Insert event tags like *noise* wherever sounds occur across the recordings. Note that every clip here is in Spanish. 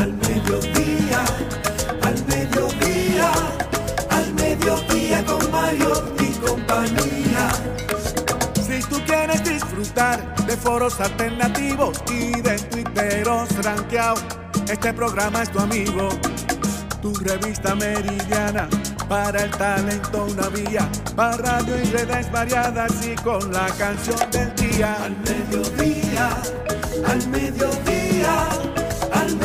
Al mediodía, al mediodía, al mediodía con y compañía. Si tú quieres disfrutar de foros alternativos y de tuiteros rankeados, este programa es tu amigo. Tu revista meridiana para el talento una vía, para radio y redes variadas y con la canción del día. Al mediodía, al mediodía,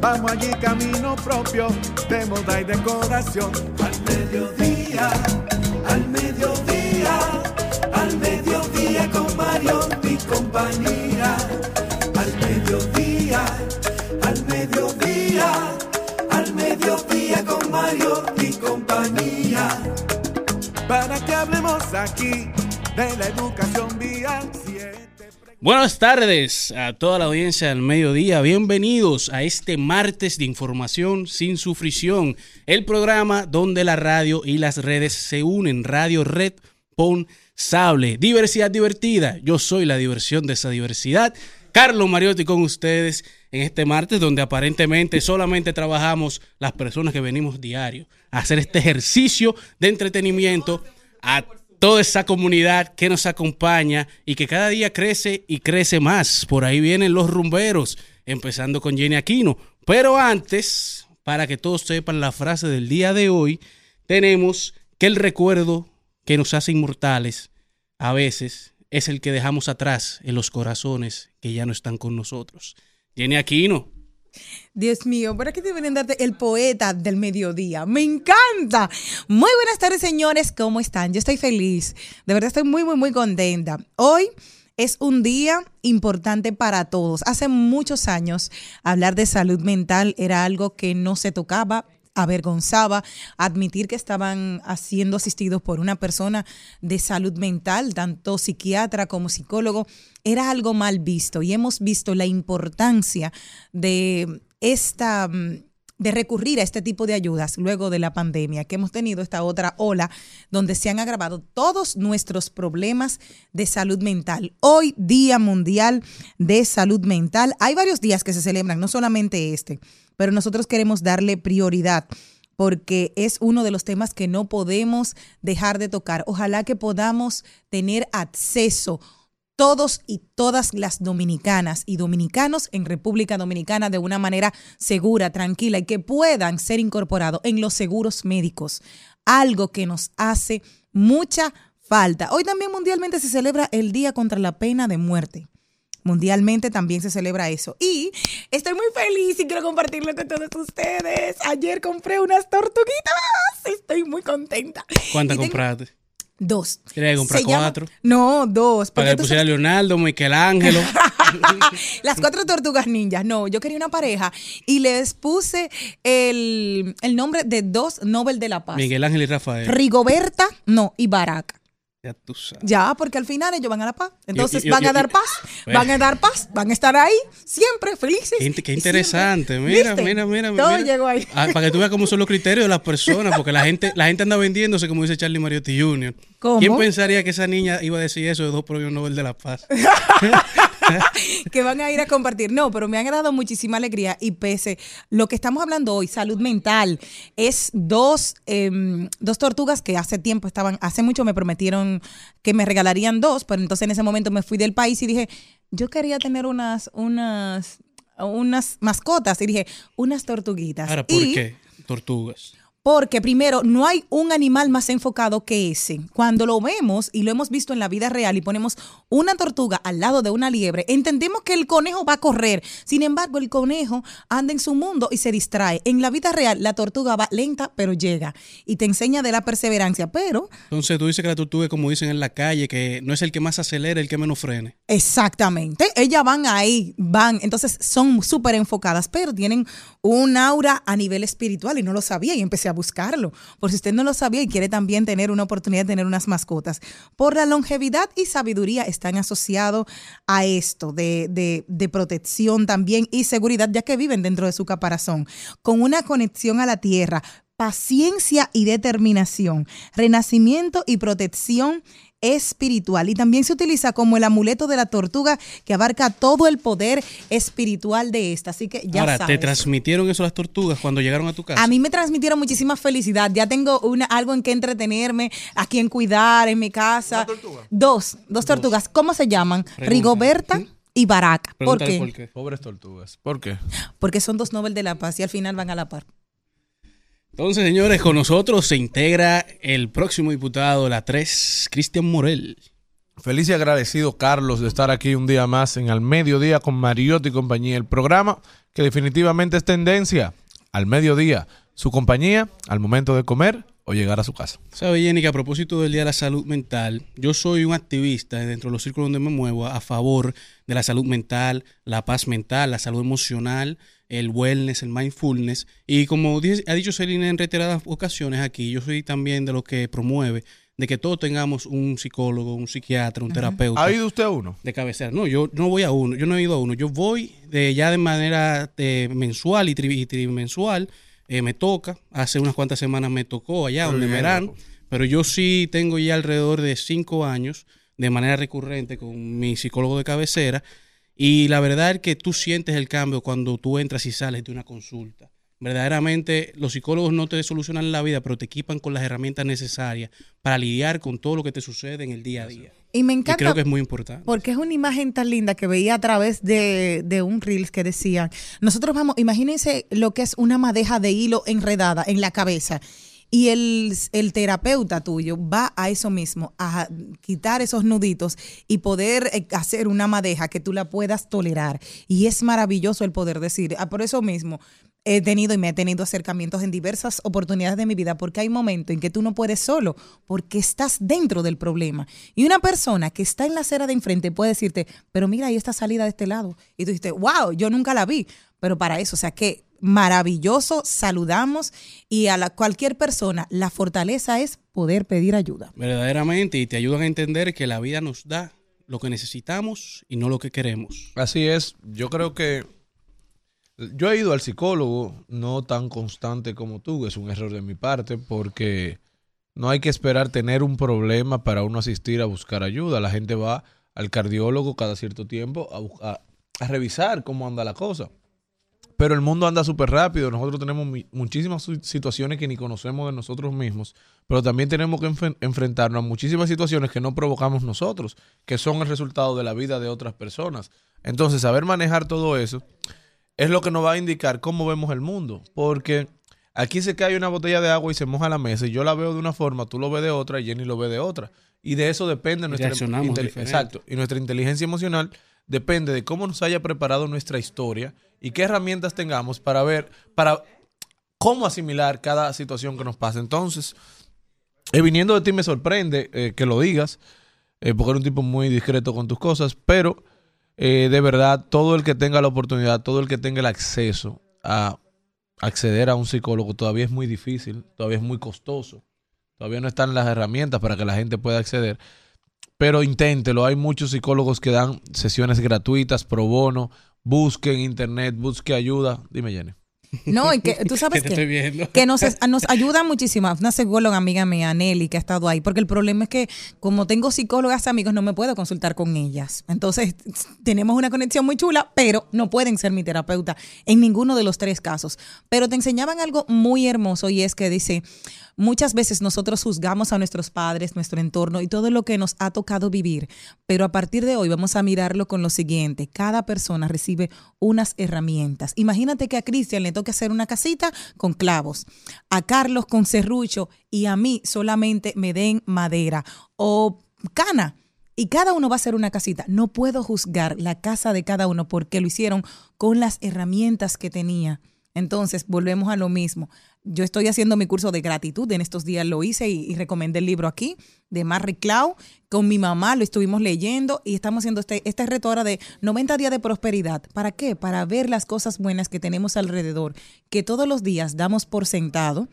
Vamos allí camino propio de moda y decoración. Al mediodía, al mediodía, al mediodía con Mario y compañía. Al mediodía, al mediodía, al mediodía con Mario y compañía para que hablemos aquí de la educación vial. Buenas tardes a toda la audiencia del mediodía. Bienvenidos a este martes de información sin sufrición, el programa donde la radio y las redes se unen. Radio Red Pon Sable. Diversidad divertida. Yo soy la diversión de esa diversidad. Carlos Mariotti con ustedes en este martes donde aparentemente solamente trabajamos las personas que venimos diario a hacer este ejercicio de entretenimiento a toda esa comunidad que nos acompaña y que cada día crece y crece más. Por ahí vienen los rumberos, empezando con Jenny Aquino. Pero antes, para que todos sepan la frase del día de hoy, tenemos que el recuerdo que nos hace inmortales a veces es el que dejamos atrás en los corazones que ya no están con nosotros. Jenny Aquino. Dios mío, ¿para qué deben darte el poeta del mediodía? Me encanta. Muy buenas tardes, señores. ¿Cómo están? Yo estoy feliz. De verdad estoy muy, muy, muy contenta. Hoy es un día importante para todos. Hace muchos años hablar de salud mental era algo que no se tocaba, avergonzaba admitir que estaban siendo asistidos por una persona de salud mental, tanto psiquiatra como psicólogo, era algo mal visto y hemos visto la importancia de esta de recurrir a este tipo de ayudas luego de la pandemia, que hemos tenido esta otra ola donde se han agravado todos nuestros problemas de salud mental. Hoy, Día Mundial de Salud Mental, hay varios días que se celebran, no solamente este pero nosotros queremos darle prioridad porque es uno de los temas que no podemos dejar de tocar. Ojalá que podamos tener acceso todos y todas las dominicanas y dominicanos en República Dominicana de una manera segura, tranquila y que puedan ser incorporados en los seguros médicos, algo que nos hace mucha falta. Hoy también mundialmente se celebra el Día contra la Pena de Muerte. Mundialmente también se celebra eso. Y estoy muy feliz y quiero compartirlo con todos ustedes. Ayer compré unas tortuguitas. Estoy muy contenta. ¿Cuántas compraste? Dos. ¿Querías comprar cuatro? No, dos. Para que pusiera Leonardo, Michelangelo. *laughs* Las cuatro tortugas ninjas. No, yo quería una pareja y les puse el, el nombre de dos Nobel de la Paz. Miguel Ángel y Rafael. Rigoberta, no, y Barack. Ya tú sabes. Ya, porque al final ellos van a la paz. Entonces van a dar paz, van a dar paz, van a estar ahí siempre felices. Qué, interesante. Mira, mira, mira, Todo mira. llegó ahí. Ah, para que tú veas cómo son los criterios de las personas, porque la gente, la gente anda vendiéndose, como dice Charlie Mariotti Jr. ¿Cómo? ¿Quién pensaría que esa niña iba a decir eso de dos premios Nobel de la Paz? *laughs* que van a ir a compartir. No, pero me han dado muchísima alegría y pese lo que estamos hablando hoy, salud mental, es dos, em, dos tortugas que hace tiempo estaban, hace mucho me prometieron que me regalarían dos, pero entonces en ese momento me fui del país y dije, yo quería tener unas, unas, unas mascotas y dije, unas tortuguitas. Ahora, ¿por Y- qué? Tortugas. Porque primero, no hay un animal más enfocado que ese. Cuando lo vemos y lo hemos visto en la vida real y ponemos una tortuga al lado de una liebre, entendemos que el conejo va a correr. Sin embargo, el conejo anda en su mundo y se distrae. En la vida real, la tortuga va lenta, pero llega. Y te enseña de la perseverancia. Pero Entonces tú dices que la tortuga, es como dicen en la calle, que no es el que más acelera, el que menos frene. Exactamente. Ellas van ahí, van. Entonces son súper enfocadas, pero tienen un aura a nivel espiritual y no lo sabía y empecé a buscarlo. Por si usted no lo sabía y quiere también tener una oportunidad de tener unas mascotas. Por la longevidad y sabiduría están asociados a esto de, de, de protección también y seguridad, ya que viven dentro de su caparazón, con una conexión a la tierra, paciencia y determinación, renacimiento y protección espiritual y también se utiliza como el amuleto de la tortuga que abarca todo el poder espiritual de esta. Así que ya Ahora, sabes. ¿te transmitieron eso las tortugas cuando llegaron a tu casa? A mí me transmitieron muchísima felicidad. Ya tengo una, algo en que entretenerme, a quien cuidar en mi casa. Dos, dos tortugas. ¿Cómo se llaman? Pregunta. Rigoberta y Baraka. ¿Por qué? por qué. Pobres tortugas. ¿Por qué? Porque son dos Nobel de la Paz y al final van a la par. Entonces, señores, con nosotros se integra el próximo diputado de la 3, Cristian Morel. Feliz y agradecido, Carlos, de estar aquí un día más en Al Mediodía con Mariotti y compañía. El programa que definitivamente es tendencia al mediodía. Su compañía al momento de comer o llegar a su casa. Sabe, Jenny, que a propósito del Día de la Salud Mental, yo soy un activista dentro de los círculos donde me muevo a favor de la salud mental, la paz mental, la salud emocional, el wellness, el mindfulness. Y como dice- ha dicho Celina en reiteradas ocasiones aquí, yo soy también de los que promueve de que todos tengamos un psicólogo, un psiquiatra, un terapeuta. ¿Ha ido usted a uno? de cabecera. No, yo no voy a uno, yo no he ido a uno. Yo voy de, ya de manera eh, mensual y, tri- y trimensual. eh, me toca. Hace unas cuantas semanas me tocó allá Muy donde me bien, verán. Pero yo sí tengo ya alrededor de cinco años de manera recurrente con mi psicólogo de cabecera. Y la verdad es que tú sientes el cambio cuando tú entras y sales de una consulta. Verdaderamente los psicólogos no te solucionan la vida, pero te equipan con las herramientas necesarias para lidiar con todo lo que te sucede en el día a día. Y me Y encanta creo que es muy importante. porque es una imagen tan linda que veía a través de, de un Reels que decían, nosotros vamos, imagínense lo que es una madeja de hilo enredada en la cabeza. Y el, el terapeuta tuyo va a eso mismo, a quitar esos nuditos y poder eh, hacer una madeja que tú la puedas tolerar. Y es maravilloso el poder decir, ah, por eso mismo he tenido y me he tenido acercamientos en diversas oportunidades de mi vida porque hay momentos en que tú no puedes solo porque estás dentro del problema. Y una persona que está en la acera de enfrente puede decirte, pero mira, ahí está salida de este lado. Y tú dices, wow, yo nunca la vi. Pero para eso, o sea que maravilloso, saludamos y a la, cualquier persona la fortaleza es poder pedir ayuda. verdaderamente y te ayudan a entender que la vida nos da lo que necesitamos y no lo que queremos. Así es. Yo creo que yo he ido al psicólogo, no tan constante como tú, es un error de mi parte, porque no hay que esperar tener un problema para uno asistir a buscar ayuda. La gente va al cardiólogo cada cierto tiempo a, a revisar cómo anda la cosa. Pero el mundo anda súper rápido. Nosotros tenemos muchísimas situaciones que ni conocemos de nosotros mismos. Pero también tenemos que enfrentarnos a muchísimas situaciones que no provocamos nosotros, que son el resultado de la vida de otras personas. Entonces, saber manejar todo eso es lo que nos va a indicar cómo vemos el mundo. Porque aquí se cae una botella de agua y se moja la mesa y yo la veo de una forma, tú lo ves de otra y Jenny lo ve de otra. Y de eso depende nuestra. Exacto. Y nuestra inteligencia emocional depende de cómo nos haya preparado nuestra historia y qué herramientas tengamos para ver, para cómo asimilar cada situación que nos pasa. Entonces, eh, viniendo de ti me sorprende eh, que lo digas, eh, porque eres un tipo muy discreto con tus cosas, pero eh, de verdad, todo el que tenga la oportunidad, todo el que tenga el acceso a acceder a un psicólogo todavía es muy difícil, todavía es muy costoso, todavía no están las herramientas para que la gente pueda acceder. Pero inténtelo, hay muchos psicólogos que dan sesiones gratuitas, pro bono, busque en internet, busque ayuda. Dime, Jenny. No, y que tú sabes *laughs* Que que, que nos ayuda muchísimo. Una psicóloga amiga mía, Nelly, que ha estado ahí, porque el problema es que como tengo psicólogas amigos, no me puedo consultar con ellas. Entonces, tenemos una conexión muy chula, pero no pueden ser mi terapeuta en ninguno de los tres casos. Pero te enseñaban algo muy hermoso y es que dice, Muchas veces nosotros juzgamos a nuestros padres, nuestro entorno y todo lo que nos ha tocado vivir, pero a partir de hoy vamos a mirarlo con lo siguiente. Cada persona recibe unas herramientas. Imagínate que a Cristian le toque hacer una casita con clavos, a Carlos con serrucho y a mí solamente me den madera o cana y cada uno va a hacer una casita. No puedo juzgar la casa de cada uno porque lo hicieron con las herramientas que tenía. Entonces, volvemos a lo mismo. Yo estoy haciendo mi curso de gratitud, en estos días lo hice y, y recomendé el libro aquí de Marry Clau. Con mi mamá lo estuvimos leyendo y estamos haciendo este, este reto ahora de 90 días de prosperidad. ¿Para qué? Para ver las cosas buenas que tenemos alrededor, que todos los días damos por sentado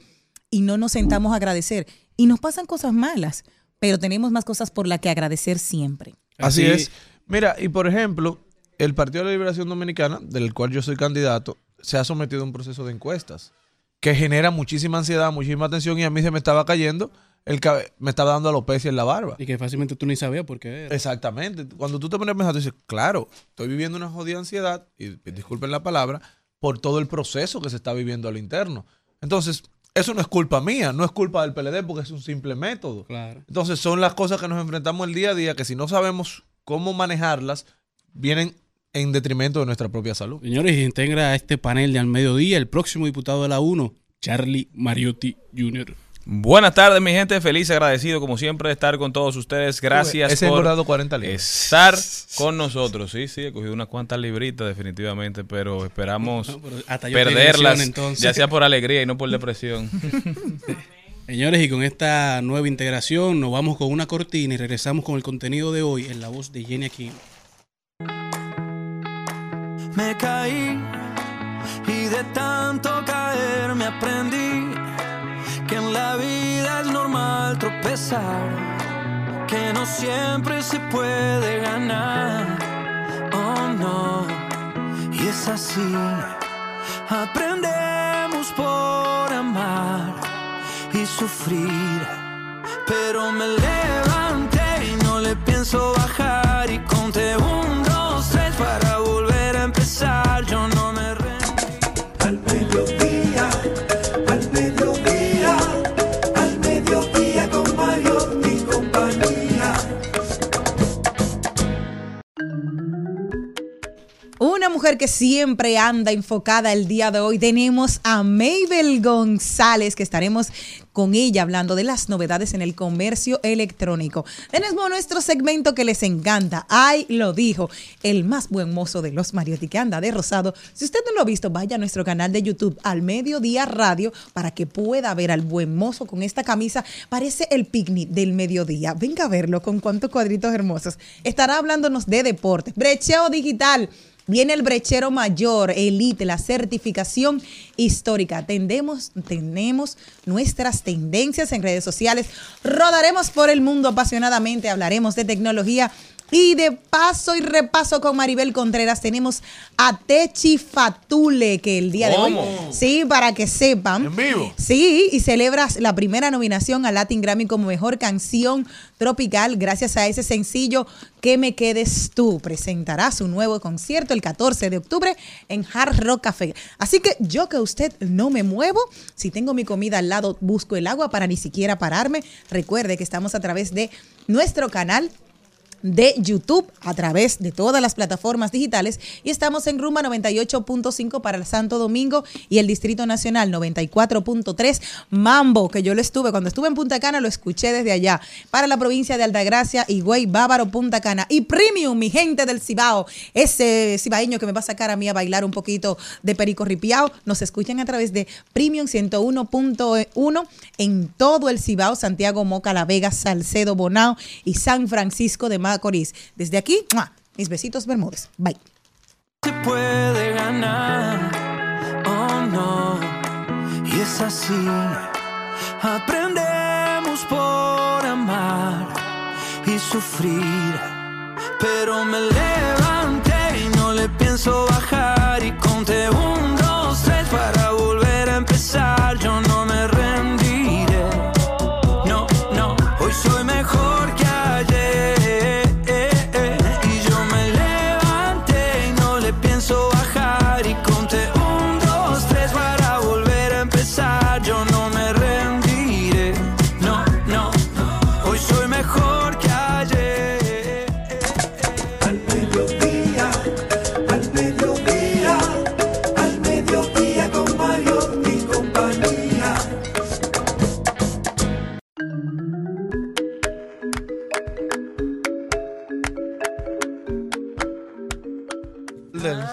y no nos sentamos a agradecer. Y nos pasan cosas malas, pero tenemos más cosas por las que agradecer siempre. Así, Así- es. Mira, y por ejemplo, el Partido de la Liberación Dominicana, del cual yo soy candidato, se ha sometido a un proceso de encuestas que genera muchísima ansiedad, muchísima tensión y a mí se me estaba cayendo, el me estaba dando alopecia en la barba. Y que fácilmente tú ni sabías por qué era. Exactamente. Cuando tú te pones a pensar, tú dices, claro, estoy viviendo una jodida ansiedad, y disculpen la palabra, por todo el proceso que se está viviendo al interno. Entonces, eso no es culpa mía, no es culpa del PLD porque es un simple método. Claro. Entonces, son las cosas que nos enfrentamos el día a día que si no sabemos cómo manejarlas, vienen en detrimento de nuestra propia salud. Señores, y integra a este panel de al mediodía el próximo diputado de la UNO, Charlie Mariotti Jr. Buenas tardes, mi gente. Feliz, agradecido, como siempre, de estar con todos ustedes. Gracias Ese por engordado 40 libras. estar con nosotros. Sí, sí, he cogido unas cuantas libritas, definitivamente, pero esperamos *laughs* No, pero hasta yo tengo perderlas, lesión, ya sea por alegría y no por depresión. *laughs* Señores, y con esta nueva integración nos vamos con una cortina y regresamos con el contenido de hoy en la voz de Jenny Aquino. Me caí y de tanto caer me aprendí que en la vida es normal tropezar, que no siempre se puede ganar. Oh no, y es así. Aprendemos por amar y sufrir, pero me levanté y no le pienso bajar Una mujer que siempre anda enfocada el día de hoy. Tenemos a Mabel González, que estaremos con ella hablando de las novedades en el comercio electrónico. Tenemos nuestro segmento que les encanta. Ay, lo dijo, el más buen mozo de los Mariotti que anda de rosado. Si usted no lo ha visto, vaya a nuestro canal de YouTube al mediodía radio para que pueda ver al buen mozo con esta camisa. Parece el picnic del mediodía. Venga a verlo con cuántos cuadritos hermosos. Estará hablándonos de deportes, brecheo digital. Viene el brechero mayor, Elite, la certificación histórica. Tenemos nuestras tendencias en redes sociales. Rodaremos por el mundo apasionadamente. Hablaremos de tecnología. Y de paso y repaso con Maribel Contreras tenemos a Techi Fatule, que el día de ¿Cómo? hoy, sí, para que sepan. ¿En vivo? Sí, y celebras la primera nominación al Latin Grammy como mejor canción tropical gracias a ese sencillo Que me quedes tú. Presentará su nuevo concierto el 14 de octubre en Hard Rock Café. Así que yo que usted no me muevo, si tengo mi comida al lado, busco el agua para ni siquiera pararme. Recuerde que estamos a través de nuestro canal de YouTube a través de todas las plataformas digitales. Y estamos en Rumba 98.5 para el Santo Domingo y el Distrito Nacional 94.3 Mambo, que yo lo estuve, cuando estuve en Punta Cana lo escuché desde allá, para la provincia de Altagracia, Higüey, Bávaro, Punta Cana. Y Premium, mi gente del Cibao, ese cibaeño que me va a sacar a mí a bailar un poquito de perico ripiao, nos escuchan a través de Premium 101.1 en todo el Cibao, Santiago, Moca, La Vega, Salcedo, Bonao y San Francisco de Macorís. Desde aquí, ¡mua! mis besitos Bermúdez. Bye. se puede ganar. Oh no, y es así. Aprendemos por amar y sufrir. Pero me levanté y no le pienso bajar y conté un,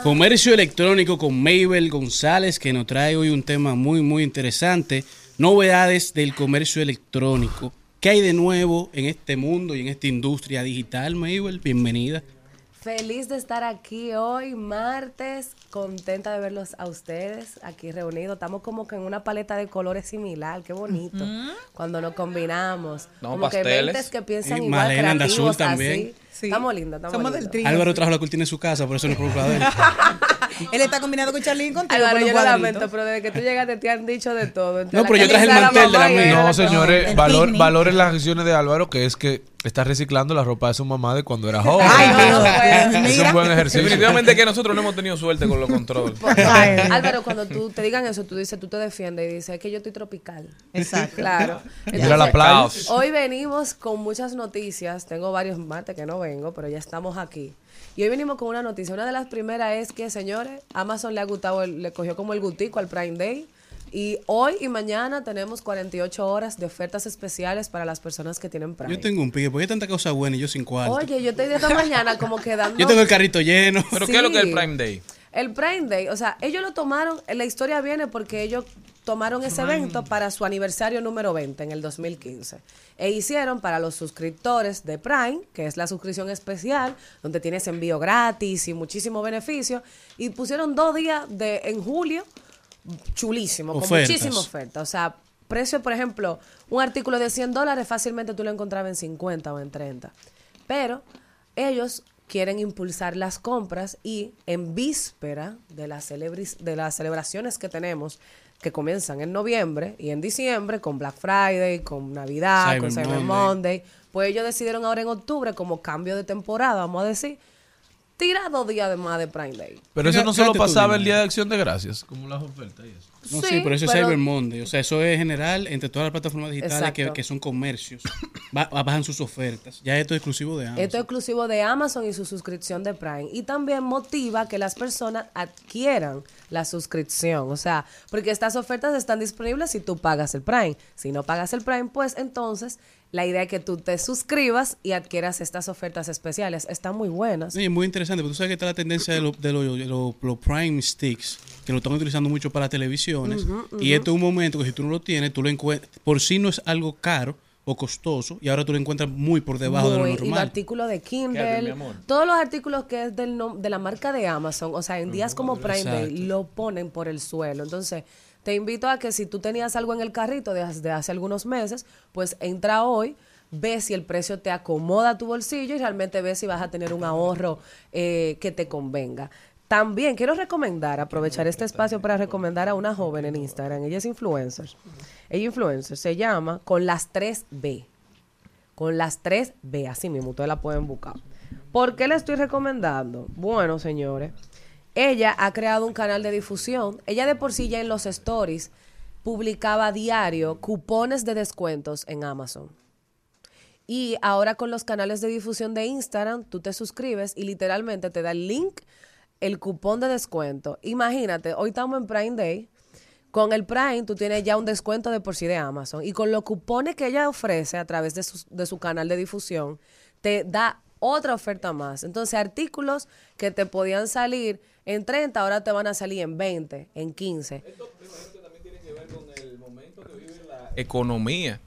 Comercio electrónico con Mabel González, que nos trae hoy un tema muy, muy interesante. Novedades del comercio electrónico. ¿Qué hay de nuevo en este mundo y en esta industria digital, Mabel? Bienvenida. Feliz de estar aquí hoy, martes, contenta de verlos a ustedes aquí reunidos. Estamos como que en una paleta de colores similar, qué bonito. Cuando nos combinamos. No, como que pasteles. mentes que piensan Y igual, Malena anda creativos, azul también. así. Sí. Estamos lindos, estamos Somos del trío. Álvaro trajo la cortina en su casa, por eso no preocupa de él. *laughs* Él está combinado con Charlene contigo. Álvaro, con yo lo lamento, pero desde que tú llegaste te han dicho de todo. No, pero yo traje el mantel de la mía. No, señores, valor, valoren las acciones de Álvaro, que es que está reciclando la ropa de su mamá de cuando era joven. Ay, No, Dios. no, es un buen ejercicio. Definitivamente que nosotros no hemos tenido suerte con los controles. *laughs* Álvaro, cuando tú te digan eso, tú dices, tú te defiendes y dices, es que yo estoy tropical. Exacto. Claro. Mira la Entonces. Hoy venimos con muchas noticias. Tengo varios martes que no vengo, pero ya estamos aquí. Y hoy venimos con una noticia. Una de las primeras es que, señores, Amazon le ha gustado, el- le cogió como el gutico al Prime Day. Y hoy y mañana tenemos 48 horas de ofertas especiales para las personas que tienen Prime. Yo tengo un pique, porque hay tanta cosa buena y yo sin cuarto. Oye, yo estoy de esta mañana como quedando... *laughs* Yo tengo el carrito lleno. Pero ¿qué es lo que es el. Prime Day? El Prime Day, o sea, ellos lo tomaron, la historia viene porque ellos tomaron ese evento para su aniversario número 20 en el 2015. E hicieron para los suscriptores de Prime, que es la suscripción especial, donde tienes envío gratis y muchísimos beneficios, y pusieron dos días de en julio, chulísimo, con muchísima oferta. O sea, precio, por ejemplo, un artículo de 100 dólares fácilmente tú lo encontrabas en 50 o en 30. Pero ellos quieren impulsar las compras y en víspera de las, de las celebraciones que tenemos, que comienzan en noviembre y en diciembre, con Black Friday, con Navidad, Cyber con Cyber Monday. Monday, pues ellos decidieron ahora en octubre, como cambio de temporada, vamos a decir, tirar dos días de más de Prime Day. Pero eso no solo pasaba el día de acción de gracias, como las ofertas y eso. No, sí, Sí, pero eso es pero- Cyber Monday. O sea, eso es general entre todas las plataformas digitales que, que son comercios. Ba- bajan sus ofertas. Ya esto es exclusivo de Amazon. Esto es exclusivo de Amazon y su suscripción de Prime. Y también motiva que las personas adquieran la suscripción. O sea, porque estas ofertas están disponibles si tú pagas el Prime. Si no pagas el Prime, pues entonces la idea es que tú te suscribas y adquieras estas ofertas especiales. Están muy buenas. Oye, muy interesante, porque tú sabes que está la tendencia de los de los- de los Prime Sticks, que lo están utilizando mucho para Y esto es un momento que si tú no lo tienes, tú lo encuentras. Por sí no es algo caro o costoso, y ahora tú lo encuentras muy por debajo de lo Muy- y los normal. artículos de Kindle, todos los artículos que es del nom- de la marca de Amazon, o sea, en días como Prime Day, lo ponen por el suelo. Entonces, te invito a que si tú tenías algo en el carrito desde hace algunos meses, pues entra hoy, ve si el precio te acomoda a tu bolsillo y realmente ve si vas a tener un ahorro eh, que te convenga. También quiero recomendar, aprovechar este espacio para recomendar a una joven en Instagram. Ella es influencer. Ella influencer. Se llama Con las 3B con las 3B, así mismo, ustedes la pueden buscar. ¿Por qué la estoy recomendando? Bueno, señores, ella ha creado un canal de difusión. Ella de por sí ya en los stories publicaba a diario cupones de descuentos en Amazon. Y ahora con los canales de difusión de Instagram, tú te suscribes y literalmente te da el link, el cupón de descuento. Imagínate, hoy estamos en Prime Day. Con el Prime tú tienes ya un descuento de por sí de Amazon. Y con los cupones que ella ofrece a través de su, de su canal de difusión, te da otra oferta más. Entonces, artículos que te podían salir en 30, ahora te van a salir en 20, en 15. economía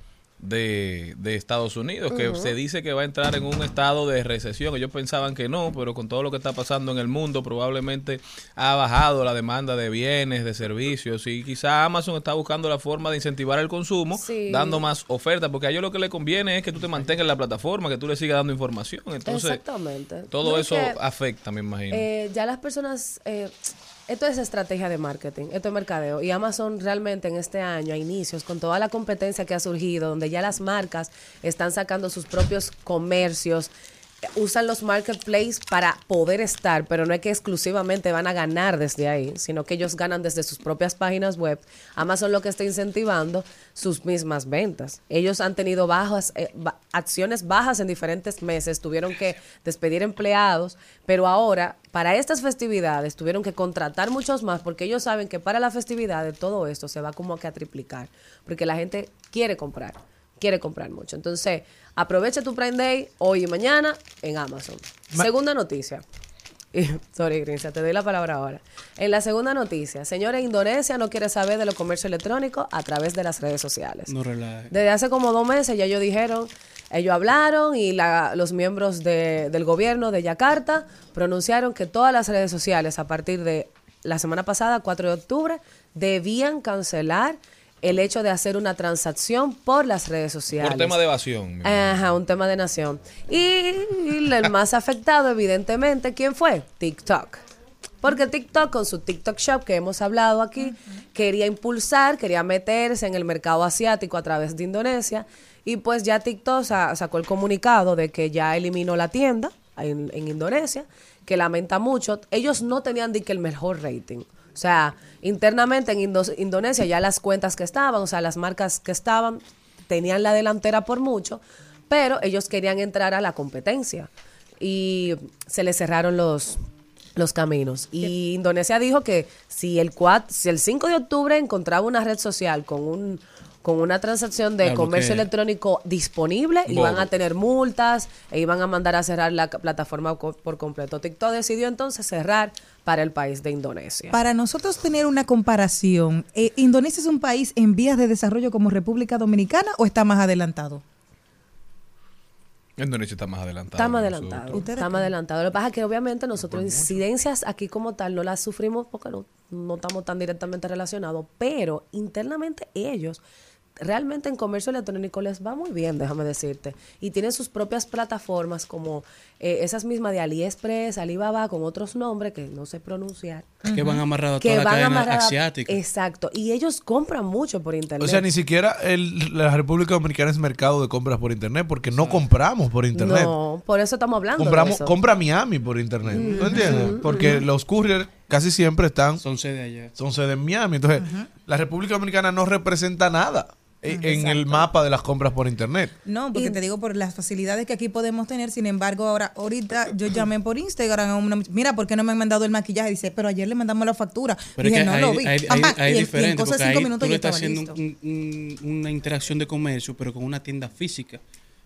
de, de Estados Unidos, que se dice que va a entrar en un estado de recesión. Ellos pensaban que no, pero con todo lo que está pasando en el mundo, probablemente ha bajado la demanda de bienes, de servicios, y quizá Amazon está buscando la forma de incentivar el consumo, Sí. dando más ofertas, porque a ellos lo que le conviene es que tú te mantengas en la plataforma, que tú le sigas dando información. Entonces, Exactamente. todo No, eso que- afecta, me imagino. Eh, ya las personas, eh, esto es estrategia de marketing, esto es mercadeo. Y Amazon realmente en este año, a inicios, con toda la competencia que ha surgido, donde ya las marcas están sacando sus propios comercios, usan los marketplaces para poder estar, pero no es que exclusivamente van a ganar desde ahí, sino que ellos ganan desde sus propias páginas web. Amazon lo que está incentivando sus mismas ventas. Ellos han tenido bajas, eh, acciones bajas en diferentes meses, tuvieron que despedir empleados, pero ahora para estas festividades tuvieron que contratar muchos más porque ellos saben que para la festividad de todo esto se va como que a triplicar, porque la gente quiere comprar, quiere comprar mucho. Entonces, aprovecha tu Prime Day hoy y mañana en Amazon. Segunda noticia. *laughs* Sorry, Grincia, te doy la palabra ahora. En la segunda noticia, señores, Indonesia no quiere saber de los comercio electrónico a través de las redes sociales. No relaje. Desde hace como dos meses ya ellos dijeron, ellos hablaron y la- los miembros de- del gobierno de Yakarta pronunciaron que todas las redes sociales a partir de la semana pasada, 4 de octubre, debían cancelar el hecho de hacer una transacción por las redes sociales. Por tema de evasión. Ajá, un tema de nación. Y el más afectado, evidentemente, ¿quién fue? TikTok. Porque TikTok, con su TikTok Shop que hemos hablado aquí, quería impulsar, quería meterse en el mercado asiático a través de Indonesia. Y pues ya TikTok sa- sacó el comunicado de que ya eliminó la tienda en, en Indonesia, que lamenta mucho. Ellos no tenían de que el mejor rating. O sea, internamente en Indo- Indonesia ya las cuentas que estaban, o sea, las marcas que estaban, tenían la delantera por mucho, pero ellos querían entrar a la competencia y se les cerraron los, los caminos. Y Indonesia dijo que si el, 4, si el 5 de octubre encontraba una red social con un con una transacción de Claro, comercio electrónico disponible, iban a tener multas e iban a mandar a cerrar la plataforma por completo. TikTok decidió entonces cerrar para el país de Indonesia. Para nosotros tener una comparación, eh, ¿Indonesia es un país en vías de desarrollo como República Dominicana o está más adelantado? Indonesia está más adelantado. Está más adelantado. nosotros. ¿Ustedes Está más adelantado. Lo que pasa es que obviamente nosotros incidencias aquí como tal no las sufrimos porque no, no estamos tan directamente relacionados, pero internamente ellos realmente en comercio electrónico les va muy bien, déjame decirte. Y tienen sus propias plataformas como eh, esas mismas de AliExpress, Alibaba, con otros nombres que no sé pronunciar. Que van amarrados a Que toda la van cadena amarradas- asiática. Exacto. Y ellos compran mucho por internet. O sea, ni siquiera el- la República Dominicana es mercado de compras por internet porque no compramos por internet. No, por eso estamos hablando. de Compramos, eso. compra Miami por internet. ¿No entiendes? Porque los couriers casi siempre están, Son sede allá. son sede en Miami. Entonces, la República Dominicana no representa nada en, en el mapa de las compras por internet. No, porque Y- te digo por las facilidades que aquí podemos tener. Sin embargo, ahora, ahorita yo llamé por Instagram a una mira, ¿por qué no me han mandado el maquillaje? Dice, pero ayer le mandamos la factura. Pero Dije, es que no ahí, lo vi. ahí- ahí y en- y cosa de cinco minutos tú le estás estaba haciendo un- una interacción de comercio, pero con una tienda física.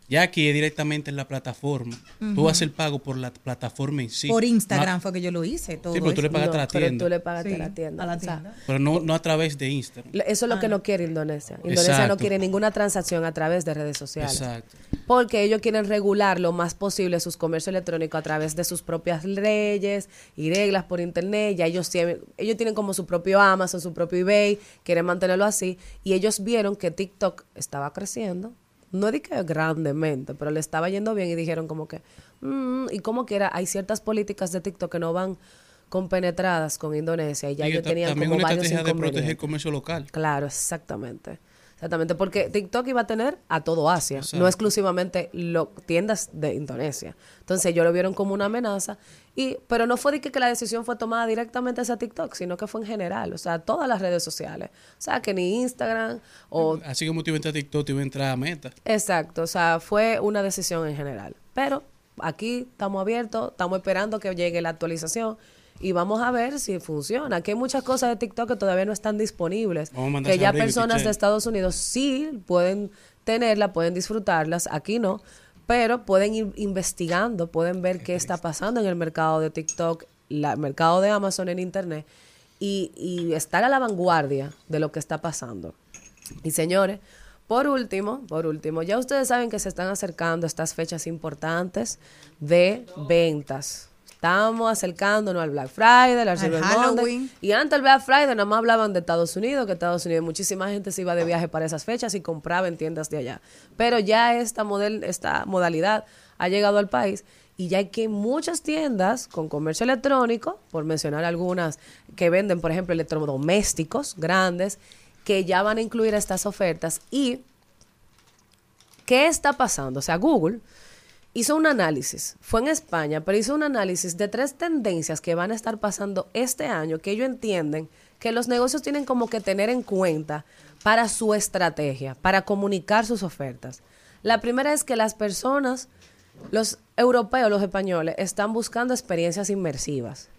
Ya aquí es directamente en la plataforma. Tú haces el pago por la plataforma en sí. Por Instagram No- fue que yo lo hice. Todo sí, pero tú le pagaste a la No, pero tienda. tú le pagaste Sí, a la tienda. a la O sea, tienda. Pero no, no a través de Instagram. Eso es lo que no quiere Indonesia. Indonesia no quiere ninguna transacción a través de redes sociales. Exacto. Porque ellos quieren regular lo más posible sus comercios electrónicos a través de sus propias leyes y reglas por internet. Ya ellos tienen, ellos tienen como su propio Amazon, su propio eBay, quieren mantenerlo así. Y ellos vieron que TikTok estaba creciendo. No di que grandemente, pero le estaba yendo bien y dijeron como que, "Mm", y como que era, hay ciertas políticas de TikTok que no van compenetradas con Indonesia y ya Y ellos ta- tenían también como una varios estrategia de proteger el comercio local. Claro, exactamente. Exactamente, porque TikTok iba a tener a todo Asia, no exclusivamente lo, tiendas de Indonesia. Entonces ellos lo vieron como una amenaza, y pero no fue de que, que la decisión fue tomada directamente hacia TikTok, sino que fue en general, o sea, todas las redes sociales. O sea, que ni Instagram o... Así como tú iba a entrar a TikTok, tú iba a entrar a Meta. Exacto, o sea, fue una decisión en general. Pero aquí estamos abiertos, estamos esperando que llegue la actualización. Y vamos a ver si funciona. Aquí hay muchas cosas de TikTok que todavía no están disponibles. Que ya personas de. Estados Unidos sí pueden tenerla, pueden disfrutarlas, aquí no, pero pueden ir investigando, pueden ver qué está pasando en el mercado de TikTok, la- el mercado de Amazon en Internet y, y estar a la vanguardia de lo que está pasando. Y señores, por último, por último, ya ustedes saben que se están acercando estas fechas importantes de ventas. Estamos acercándonos al Black Friday, al Cyber Monday. Y antes del Black Friday nada más hablaban de Estados Unidos, que Estados Unidos, muchísima gente se iba de viaje para esas fechas y compraba en tiendas de allá. Pero ya esta, model, esta modalidad ha llegado al país y ya hay que muchas tiendas con comercio electrónico, por mencionar algunas, que venden, por ejemplo, electrodomésticos grandes, que ya van a incluir estas ofertas. ¿Y qué está pasando? O sea, Google hizo un análisis, fue en España, pero hizo un análisis de tres tendencias que van a estar pasando este año, que ellos entienden que los negocios tienen como que tener en cuenta para su estrategia, para comunicar sus ofertas. La primera es que las personas, los europeos, los españoles, están buscando experiencias inmersivas.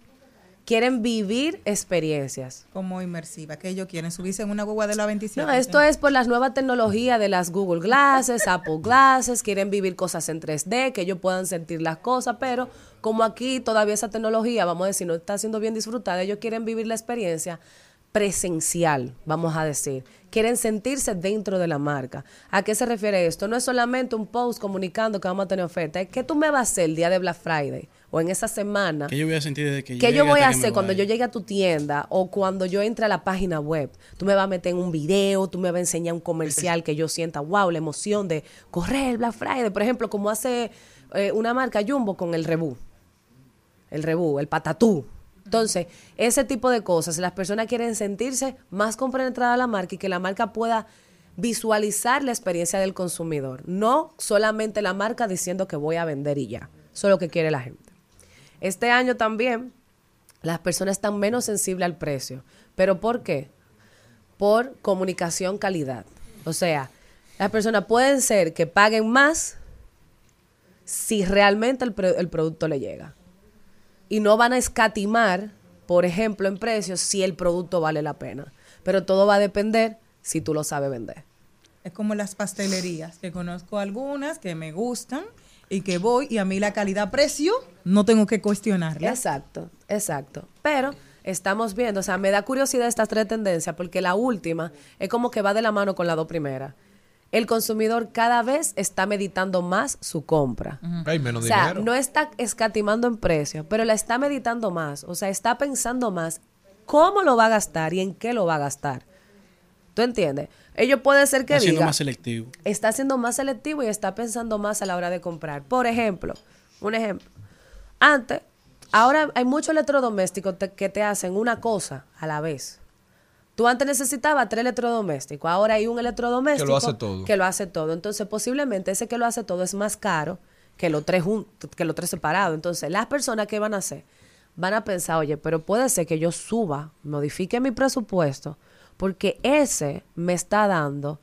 Quieren vivir experiencias. Como inmersiva, que ellos quieren subirse en una guagua de la 27. No, esto es por las nuevas tecnologías de las Google Glasses, Apple Glasses, quieren vivir cosas en 3D, que ellos puedan sentir las cosas, pero como aquí todavía esa tecnología, vamos a decir, no está siendo bien disfrutada, ellos quieren vivir la experiencia presencial, vamos a decir. Quieren sentirse dentro de la marca. ¿A qué se refiere esto? No es solamente un post comunicando que vamos a tener oferta, es que tú me vas a hacer el día de Black Friday o en esa semana. ¿Qué yo voy a sentir desde que ¿Qué yo voy a hacer cuando vaya? yo llegue a tu tienda o cuando yo entre a la página web? Tú me vas a meter en un video, tú me vas a enseñar un comercial que yo sienta, wow, la emoción de correr el Black Friday. Por ejemplo, como hace eh, una marca Jumbo con el Rebú. El Rebú, el Patatú. Entonces, ese tipo de cosas, las personas quieren sentirse más compenetradas a la marca y que la marca pueda visualizar la experiencia del consumidor. No solamente la marca diciendo que voy a vender y ya. Eso es lo que quiere la gente. Este año también las personas están menos sensibles al precio. ¿Pero por qué? Por comunicación calidad. O sea, las personas pueden ser que paguen más si realmente el, pro- el producto le llega. Y no van a escatimar, por ejemplo, en precios si el producto vale la pena. Pero todo va a depender si tú lo sabes vender. Es como las pastelerías, que conozco algunas que me gustan y que voy y a mí la calidad-precio no tengo que cuestionarla. Exacto, exacto. Pero estamos viendo, o sea, me da curiosidad estas tres tendencias porque la última es como que va de la mano con la dos primeras. El consumidor cada vez está meditando más su compra. Hay menos O sea, dinero. no está escatimando en precio, pero la está meditando más. O sea, está pensando más cómo lo va a gastar y en qué lo va a gastar. ¿Tú entiendes? Ello puede ser que Está siendo diga, más selectivo. está siendo más selectivo y está pensando más a la hora de comprar. Por ejemplo, un ejemplo. Antes, ahora hay muchos electrodomésticos te- que te hacen una cosa a la vez. Tú antes necesitabas tres electrodomésticos, ahora hay un electrodoméstico Que lo hace todo. que lo hace todo. Entonces, posiblemente ese que lo hace todo es más caro que los tres que los tres separados. Entonces, las personas que van a hacer van a pensar, oye, pero puede ser que yo suba, modifique mi presupuesto, porque ese me está dando,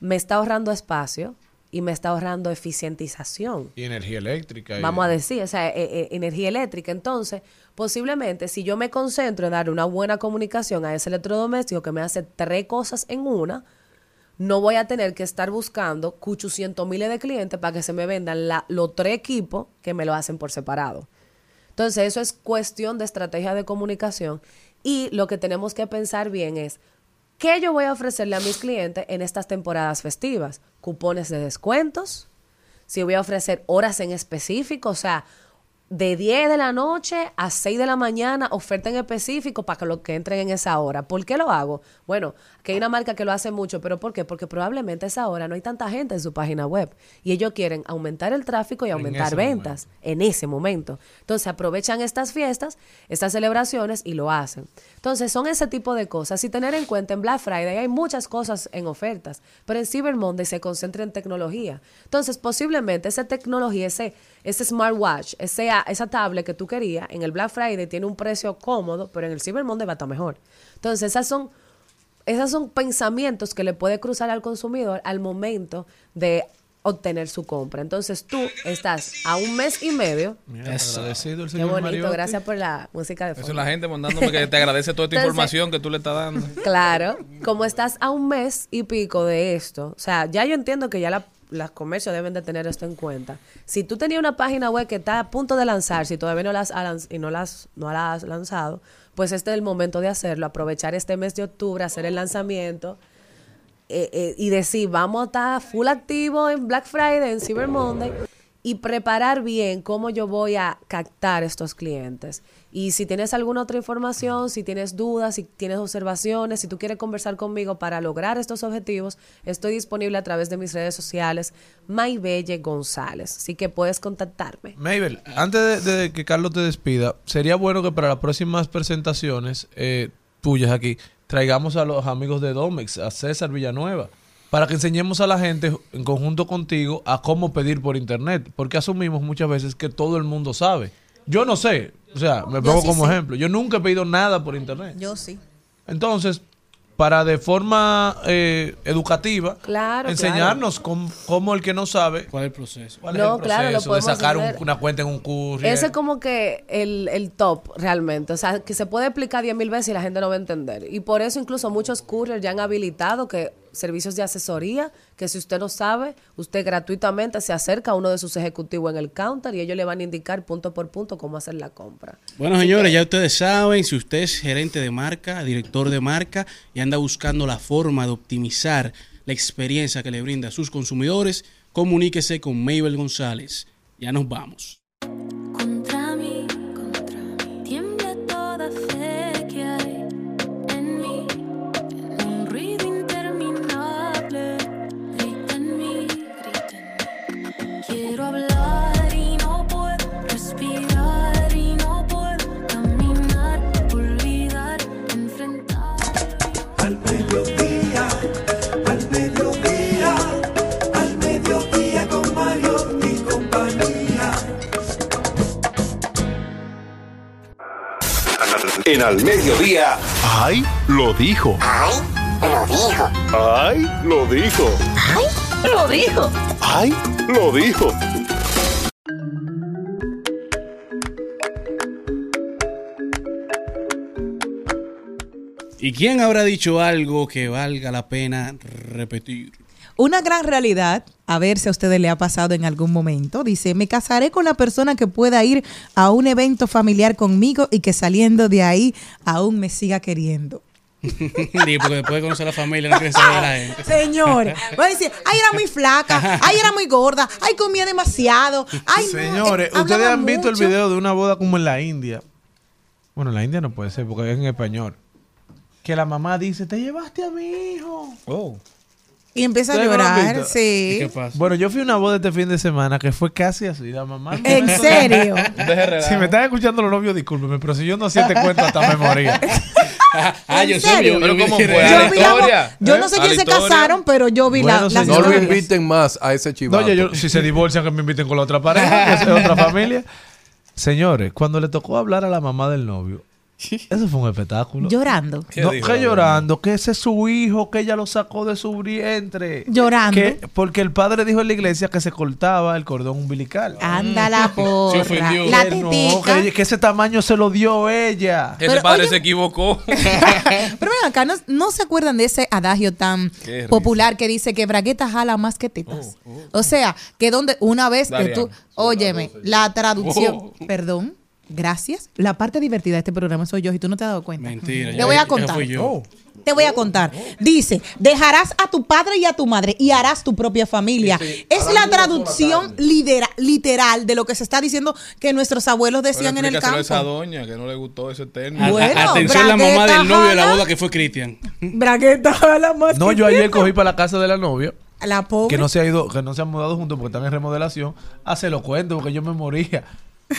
me está ahorrando espacio y me está ahorrando eficientización Y energía eléctrica. y- vamos a decir, o sea, eh, eh, energía eléctrica. Entonces, posiblemente, si yo me concentro en dar una buena comunicación a ese electrodoméstico que me hace tres cosas en una, no voy a tener que estar buscando 800 miles de clientes para que se me vendan la- los tres equipos que me lo hacen por separado. Entonces, eso es cuestión de estrategia de comunicación y lo que tenemos que pensar bien es, ¿qué yo voy a ofrecerle a mis clientes en estas temporadas festivas? Cupones de descuentos, si voy a ofrecer horas en específico, o sea, de 10 de la noche a 6 de la mañana, oferta en específico para que los que entren en esa hora. ¿Por qué lo hago? Bueno, que hay una marca que lo hace mucho, pero ¿por qué? Porque probablemente a esa hora no hay tanta gente en su página web y ellos quieren aumentar el tráfico y aumentar ventas en ese momento. Entonces aprovechan estas fiestas, estas celebraciones y lo hacen. Entonces son ese tipo de cosas y tener en cuenta en Black Friday hay muchas cosas en ofertas, pero en Cyber Monday se concentra en tecnología. Entonces posiblemente esa tecnología, ese, ese smartwatch, ese, esa tablet que tú querías en el Black Friday tiene un precio cómodo, pero en el Cyber Monday va a estar mejor. Entonces esas son esos son pensamientos que le puede cruzar al consumidor al momento de obtener su compra. Entonces tú estás a un mes y medio. Mira, agradecido el Qué señor bonito, Mariotti. gracias por la música de Eso fondo. es la gente mandándome que te agradece toda esta Entonces- información que tú le estás dando. Claro, como estás a un mes y pico de esto, o sea, ya yo entiendo que ya la- las comercios deben de tener esto en cuenta. Si tú tenías una página web que está a punto de lanzar, si todavía no la has, y no las no la has lanzado, pues este es el momento de hacerlo, aprovechar este mes de octubre, hacer el lanzamiento eh, eh, y decir, vamos a estar full activo en Black Friday, en Cyber Monday, y preparar bien cómo yo voy a captar estos clientes. Y si tienes alguna otra información, si tienes dudas, si tienes observaciones, si tú quieres conversar conmigo para lograr estos objetivos, estoy disponible a través de mis redes sociales, Maybelle González. Así que puedes contactarme. Mabel, antes de, de que Carlos te despida, sería bueno que para las próximas presentaciones eh, tuyas aquí traigamos a los amigos de Domex, a César Villanueva, para que enseñemos a la gente en conjunto contigo a cómo pedir por internet, porque asumimos muchas veces que todo el mundo sabe. Yo no sé, o sea, me pongo sí como sé. ejemplo, yo nunca he pedido nada por internet. Yo sí. Entonces, para de forma eh, educativa Claro, enseñarnos cómo, cómo el que no sabe ¿Cuál es el proceso? cuál No, es el claro, lo proceso de podemos sacar un- una cuenta en un courier. Ese es como que el, el top realmente. O sea, que se puede explicar diez mil veces y la gente no va a entender. Y por eso incluso muchos couriers ya han habilitado que servicios de asesoría, que si usted no sabe, usted gratuitamente se acerca a uno de sus ejecutivos en el counter y ellos le van a indicar punto por punto cómo hacer la compra. Bueno, señores, ya ustedes saben, si usted es gerente de marca, director de marca y anda buscando la forma de optimizar la experiencia que le brinda a sus consumidores, comuníquese con Mabel González. Ya nos vamos. En al mediodía. ¡Ay! Lo dijo. ¡Ay! Lo dijo. ¡Ay! Lo dijo. Lo dijo. ¡Ay! Lo dijo. ¿Y quién habrá dicho algo que valga la pena repetir? Una gran realidad, a ver si a ustedes le ha pasado en algún momento, dice, me casaré con la persona que pueda ir a un evento familiar conmigo y que saliendo de ahí aún me siga queriendo. *laughs* Digo, porque después de conocer a la familia no quieren saber de la gente. *laughs* Señores, va a decir, ay, era muy flaca, ay, era muy gorda, ay, comía demasiado, ay, no, Señores, eh, ustedes han visto el mucho". video de una boda como en la India. Bueno, en la India no puede ser porque es en español. Que la mamá dice, te llevaste a mi hijo. Oh. Y empieza a ¿Ustedes no lo han llorar, sí. ¿Y qué pasa? Bueno, yo fui a una boda este fin de semana que fue casi así. La mamá. ¿En serio? *laughs* Deje. Si me están escuchando los novios, discúlpeme, pero si yo no hacía te cuento hasta me moría. *laughs* *laughs* ah, ¿En yo sé, serio? yo, Pero yo vi ¿cómo fue? Yo, la vi la bo- historia, yo ¿eh? no sé A la quién se historia. casaron, pero yo vi la, Bueno, las señor. No lo historias. inviten más a ese chivato. No, yo, yo- si se divorcian, que me inviten con la otra pareja, que es otra familia. Señores, cuando le tocó hablar a la mamá del novio, *laughs* eso fue un espectáculo. Llorando. ¿Qué no, que la llorando, que ese es su hijo, que ella lo sacó de su vientre. Llorando. Que, porque el padre dijo en la iglesia que se cortaba el cordón umbilical. Anda la porra. ofendió. La Que no, que, que ese tamaño se lo dio ella. Ese Pero, padre oye- se equivocó. *laughs* Pero ven acá, ¿no, no se acuerdan de ese adagio tan Qué risa. popular que dice que bragueta jala más que tetas? O sea, que donde una vez que tú, óyeme, la traducción, Oh. perdón, gracias. La parte divertida de este programa soy yo y tú no te has dado cuenta. Mentira. Te voy a contar. fui yo. Te voy a contar. Dice, dejarás a tu padre y a tu madre y harás tu propia familia. es la traducción lidera- literal de lo que se está diciendo que nuestros abuelos decían en el explícaselo a esa campo. doña que no le gustó ese término. a- Bueno, atención la mamá del novio de la boda que fue Cristian. Bragueta jala más No, yo ayer cogí para la casa de la novia, La pobre. que no se ha ido, que no se han mudado juntos porque están en remodelación. Hace lo cuento porque yo me moría.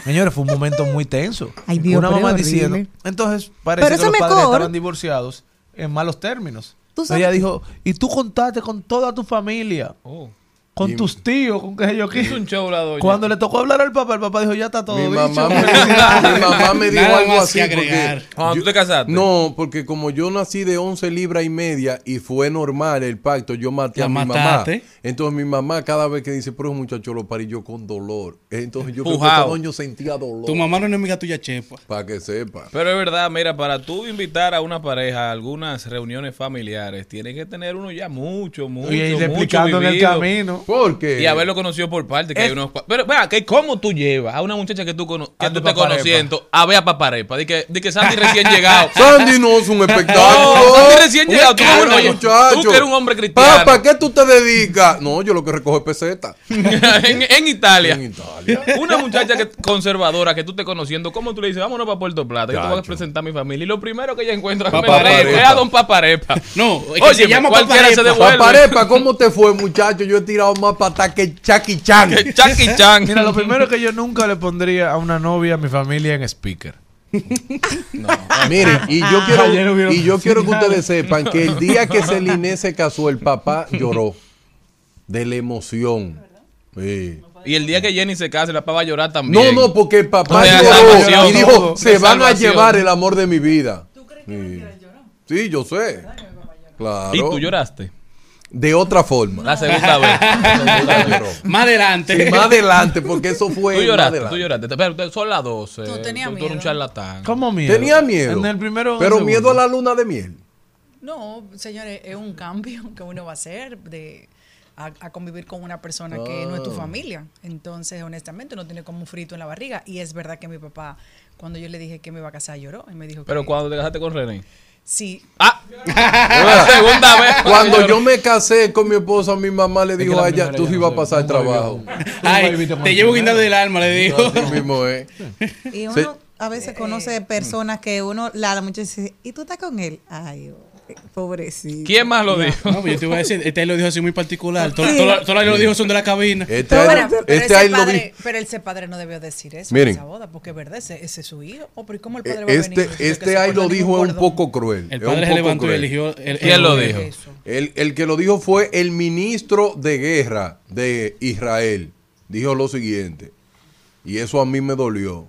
Señores, fue un momento muy tenso. *laughs* Ay, Dios, Una mamá diciendo. horrible. Entonces, parece Pero que los padres estaban divorciados en malos términos. Tú sabes- Ella dijo, y tú contaste con toda tu familia, Oh. Con tus tíos, con qué sé yo qué. Hizo un show la doña. Cuando le tocó hablar al papá, el papá dijo, ya está todo Mi dicho. mamá, *laughs* me, mi mamá me dijo Nada algo más así. Porque Cuando tú te casaste. No, porque como yo nací de 11 libras y media y fue normal el pacto, yo maté La a mi mataste. mamá. Entonces mi mamá cada vez que dice, pero muchacho lo parí yo con dolor. Entonces yo creo que doño sentía dolor. Tu mamá no es enemiga tuya, chepa. Para que sepa. Pero es verdad, mira, para tú invitar a una pareja a algunas reuniones familiares, tiene que tener uno ya mucho, mucho, Y mucho explicando en el vivido. camino. Porque Y haberlo conocido por parte, que hay unos... Pero, vea, que ¿cómo tú llevas a una muchacha que tú, cono- que tú te conociendo a ver a Paparepa? Di que, di que Sandy *laughs* recién llegado. Sandy no es un *laughs* espectáculo. No, Sandy recién llegado. Tú, escándalo, oye, muchacho. tú que eres un hombre cristiano. Papá, ¿qué tú te dedicas? No, yo lo que recojo es peseta. *laughs* en, en Italia. En Italia. Una muchacha que, conservadora que tú estés conociendo, ¿cómo tú le dices, vámonos para Puerto Plata? Yo te voy a presentar a mi familia. Y lo primero que ella encuentra Paparepa. es a don Paparepa. No, es que Oye, se llama cualquiera se Paparepa. devuelve. Paparepa, ¿cómo te fue, muchacho? Yo he tirado más patas que Chucky Chan. Que Chucky Chan. Mira, lo primero que yo nunca le pondría a una novia a mi familia en speaker. Miren, y yo Ayer quiero, y yo quiero que ustedes sepan que el día que Celine se casó, el papá lloró de la emoción. Sí. Y el día que Jenny se case, la papá va a llorar también. No, no, porque el papá De lloró y dijo, se van a llevar el amor de mi vida. sí. Sí, yo sé. Claro. ¿Y tú lloraste? De otra forma. La segunda vez. *laughs* La segunda vez. Más adelante. Sí, más adelante, porque eso fue. Tú lloraste, tú lloraste. Pero son las 12. Tú tenías tú, tú eres un miedo. charlatán. ¿Cómo miedo? Tenía miedo. En el primero. el Pero miedo a la luna de miel. No, señores, es un cambio *laughs* que uno va a hacer de a, a convivir con una persona que no es tu Ah. familia. Entonces, honestamente, uno tiene como un frito en la barriga. Y es verdad que mi papá, cuando yo le dije que me iba a casar, lloró. Y me dijo Pero que cuando te casaste con René. Sí. ¡Ah! *laughs* La segunda vez. *laughs* Cuando yo me casé con mi esposa, mi mamá le dijo a ella, tú sí vas a pasar nunca trabajo. Ay, te el llevo primero. guindando del alma, le dijo. Así mismo es. Y uno Sí. a veces conoce personas que uno, la, la muchacha dice, ¿y tú estás con él? Ay, oh, pobrecito. ¿Quién más lo dijo? No, yo te iba a decir, este ahí lo dijo así muy particular. Todo- todo- Todos los lo dijo son de la cabina. Este, Pero, pero este ese año lo padre, vi. pero ese padre no debió decir eso Miren. en esa boda, porque es verdad, ese, ese es su hijo. Oh, pero ¿y ¿cómo el padre va a Este, venir? este ahí lo dijo es un poco cruel. El es un padre se poco levantó y cruel. eligió. el- ¿Quién el- lo dijo? Eso. El, el que lo dijo fue el ministro de guerra de Israel. Dijo lo siguiente, y eso a mí me dolió.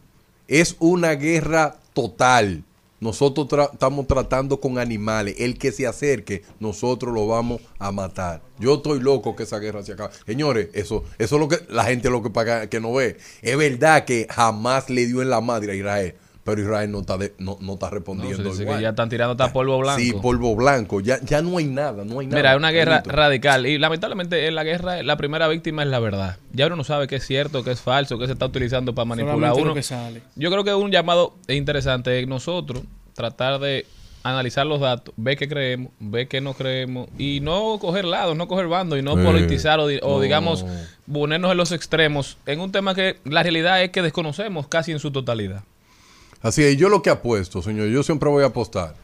Es una guerra total. Nosotros estamos tratando con animales. El que se acerque, nosotros lo vamos a matar. Yo estoy loco que esa guerra se acabe. Señores, eso, eso es lo que la gente lo que paga, que no ve. Es verdad que jamás le dio en la madre a Israel, pero Israel no está, de- no, no está No, respondiendo. se dice igual. que ya están tirando hasta polvo blanco. Sí, polvo blanco. Ya, ya no hay nada, no hay nada. Mira, es una guerra radical y lamentablemente en la guerra la primera víctima es la verdad. Ya uno no sabe qué es cierto, qué es falso, qué se está utilizando para manipular a uno. lo que sale. Yo creo que un llamado interesante es nosotros tratar de analizar los datos, ver qué creemos, ver qué no creemos y no coger lados, no coger bandos y no Sí. politizar o, di- o No. digamos ponernos en los extremos en un tema que la realidad es que desconocemos casi en su totalidad. Así es, yo lo que apuesto, señor, yo siempre voy a apostar.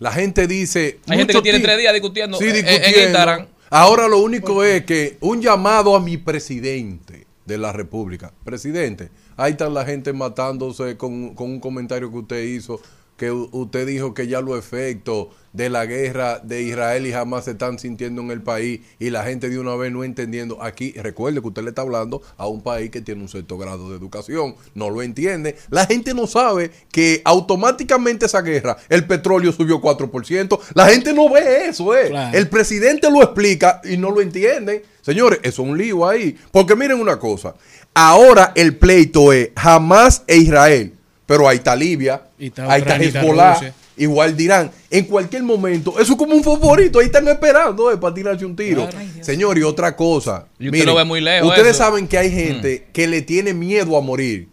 La gente dice. Hay gente que tiene ti- tres días discutiendo, Sí, en- en discutiendo. Instagram. Ahora lo único es que un llamado a mi presidente de la República. Presidente, ahí está la gente matándose con, con un comentario que usted hizo, que usted dijo que ya los efectos de la guerra de Israel y Hamas se están sintiendo en el país y la gente de una vez no entendiendo. Aquí, recuerde que usted le está hablando a un país que tiene un cierto grado de educación, no lo entiende. La gente no sabe que automáticamente esa guerra, el petróleo subió 4%. La gente no ve eso, ¿eh? Claro. El presidente lo explica y no lo entienden. Señores, eso es un lío ahí. Porque miren una cosa. Ahora el pleito es Hamas e Israel. Pero ahí está Libia, Y está ahí está Hezbollah, Rusia. igual dirán. En cualquier momento, eso es como un favorito. Ahí están esperando eh, para tirarse un tiro. Señor, y otra cosa. Y usted lo ve muy lejos, Ustedes eso. Mm. saben que hay gente que le tiene miedo a morir.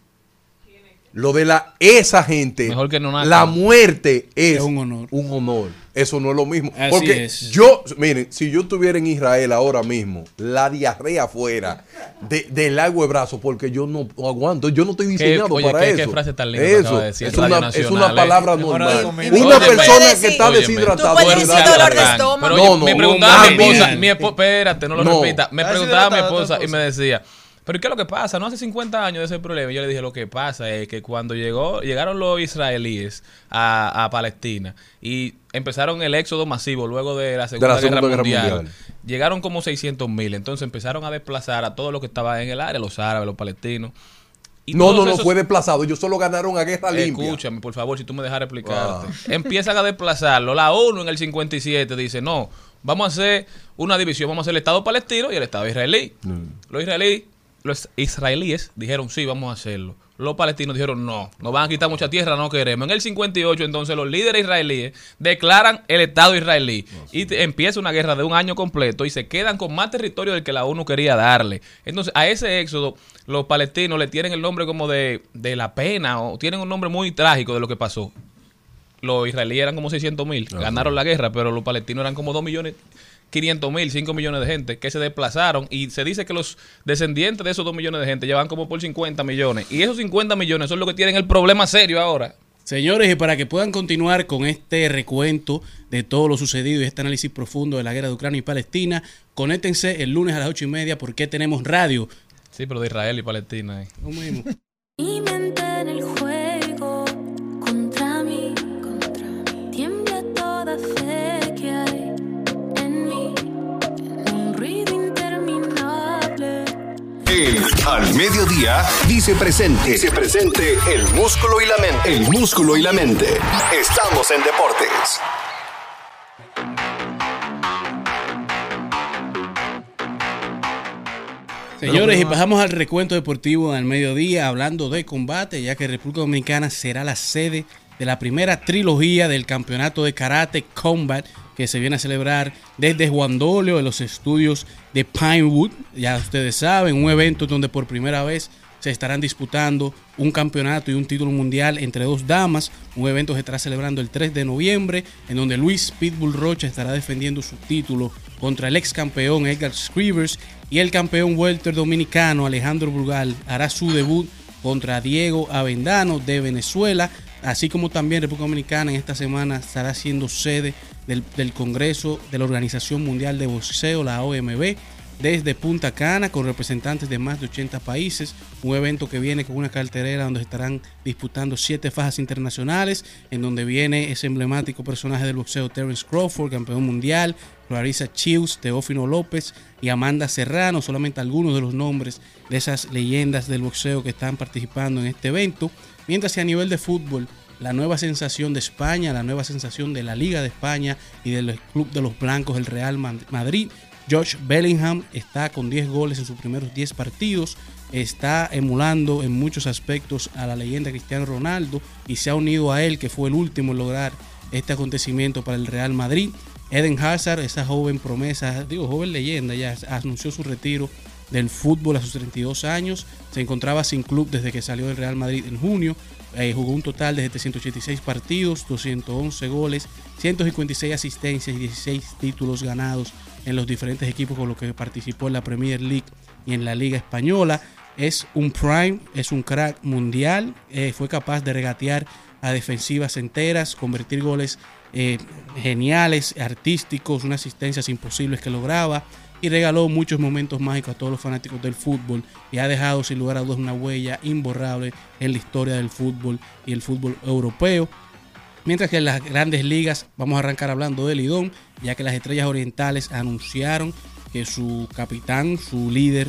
Lo de la esa gente, Mejor que no la muerte es, Es un honor. un honor. Eso no es lo mismo. Así Porque es. yo, miren, si yo estuviera en Israel ahora mismo, la diarrea fuera de, del agua de brazo, porque yo no aguanto, yo no estoy diseñado oye, para qué- eso. qué frase tan linda eso de decir es, una, es Nacional, una eh. palabra normal. Una Oye, persona que está decir- deshidratada. Tú puedes decir dolor de estómago. Pero No, oye, no, me no, preguntaba nada mi esposa, mi espérate, no lo No. repita. Me preguntaba mi deshidratada tu esposa y me decía, pero ¿qué es lo que pasa? No hace 50 años de ese problema. Yo le dije, lo que pasa es que cuando llegó, llegaron los israelíes a, a Palestina y empezaron el éxodo masivo luego de la Segunda, Segunda Guerra, Guerra Mundial, Mundial. llegaron como 600 mil. Entonces empezaron a desplazar a todos los que estaban en el área, los árabes, los palestinos. Y No, no, no, esos- fue desplazado. Ellos solo ganaron a guerra limpia. Escúchame, por favor, si tú me dejaras explicarte. Ah. Empiezan a desplazarlo. La ONU en el 57 dice, no, vamos a hacer una división, vamos a hacer el Estado palestino y el Estado israelí. Mm. Los israelíes, los israelíes dijeron, sí, vamos a hacerlo. Los palestinos dijeron, no, nos van a quitar mucha tierra, no queremos. En el 58, entonces, los líderes israelíes declaran el Estado israelí. y empieza una guerra de un año completo y se quedan con más territorio del que la ONU quería darle. Entonces, a ese éxodo, los palestinos le tienen el nombre como de, de la pena o tienen un nombre muy trágico de lo que pasó. Los israelíes eran como 600 mil, ganaron la guerra, pero los palestinos eran como 2 millones 500 mil, 5 millones de gente que se desplazaron y se dice que los descendientes de esos 2 millones de gente llevan como por 50 millones. Y esos 50 millones son los que tienen el problema serio ahora. Señores, y para que puedan continuar con este recuento de todo lo sucedido y este análisis profundo de la guerra de Ucrania y Palestina, conéctense el lunes a las ocho y media porque tenemos radio. Sí, pero de Israel y Palestina. eh. Lo mismo. Mi mente en el juego Al Mediodía, dice presente. Dice presente el músculo y la mente. El músculo y la mente. Estamos en deportes. Señores, y pasamos al recuento deportivo al mediodía, hablando de combate, ya que República Dominicana será la sede de la primera trilogía del campeonato de karate Combat que se viene a celebrar desde Juan Dolio en los estudios de Pinewood. Ya ustedes saben, un evento donde por primera vez se estarán disputando un campeonato y un título mundial entre dos damas. Un evento que se estará celebrando el 3 de noviembre, en donde Luis Pitbull Rocha estará defendiendo su título contra el ex campeón Edgar Scrivers y el campeón welter dominicano Alejandro Brugal hará su debut contra Diego Avendano de Venezuela, así como también República Dominicana en esta semana estará siendo sede del, Congreso de la Organización Mundial de Boxeo, la OMB, desde Punta Cana con representantes de más de 80 países, un evento que viene con una carterera donde estarán disputando siete fajas internacionales, en donde viene ese emblemático personaje del boxeo Terence Crawford, campeón mundial, Clarissa Chius, Teófino López y Amanda Serrano, solamente algunos de los nombres de esas leyendas del boxeo que están participando en este evento, mientras que a nivel de fútbol la nueva sensación de España, la nueva sensación de la Liga de España y del Club de los Blancos, el Real Madrid, Josh Bellingham está con 10 goles en sus primeros 10 partidos, está emulando en muchos aspectos a la leyenda Cristiano Ronaldo y se ha unido a él, que fue el último en lograr este acontecimiento para el Real Madrid. Eden Hazard, esa joven promesa, digo, joven leyenda, ya anunció su retiro del fútbol a sus 32 años. Se encontraba sin club desde que salió del Real Madrid en junio. Eh, jugó un total de 786 partidos, 211 goles, 156 asistencias y 16 títulos ganados en los diferentes equipos con los que participó en la Premier League y en la Liga Española. Es un prime, es un crack mundial. eh, fue capaz de regatear a defensivas enteras, convertir goles eh, geniales, artísticos, unas asistencias imposibles que lograba y regaló muchos momentos mágicos a todos los fanáticos del fútbol y ha dejado sin lugar a dudas una huella imborrable en la historia del fútbol y el fútbol europeo. Mientras que en las grandes ligas vamos a arrancar hablando de Lidón, ya que las estrellas orientales anunciaron que su capitán, su líder,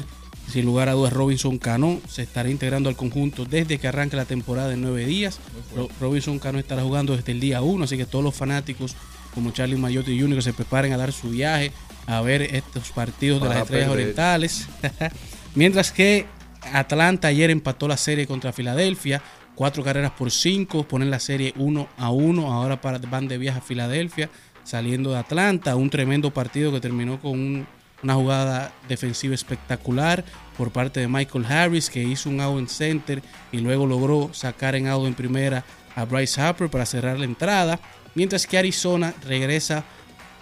sin lugar a dudas Robinson Cano, se estará integrando al conjunto desde que arranque la temporada en nueve días. Ro- Robinson Cano estará jugando desde el día 1, así que todos los fanáticos como Charlie Mayotte Jr. que se preparen a dar su viaje a ver estos partidos de las estrellas perder. orientales. *laughs* Mientras que Atlanta ayer empató la serie contra Filadelfia, cuatro carreras por cinco, ponen la serie 1 a 1, ahora para- van de viaje a Filadelfia, saliendo de Atlanta, un tremendo partido que terminó con un- una jugada defensiva espectacular por parte de Michael Harris, que hizo un out en center y luego logró sacar en out en primera a Bryce Harper para cerrar la entrada, mientras que Arizona regresa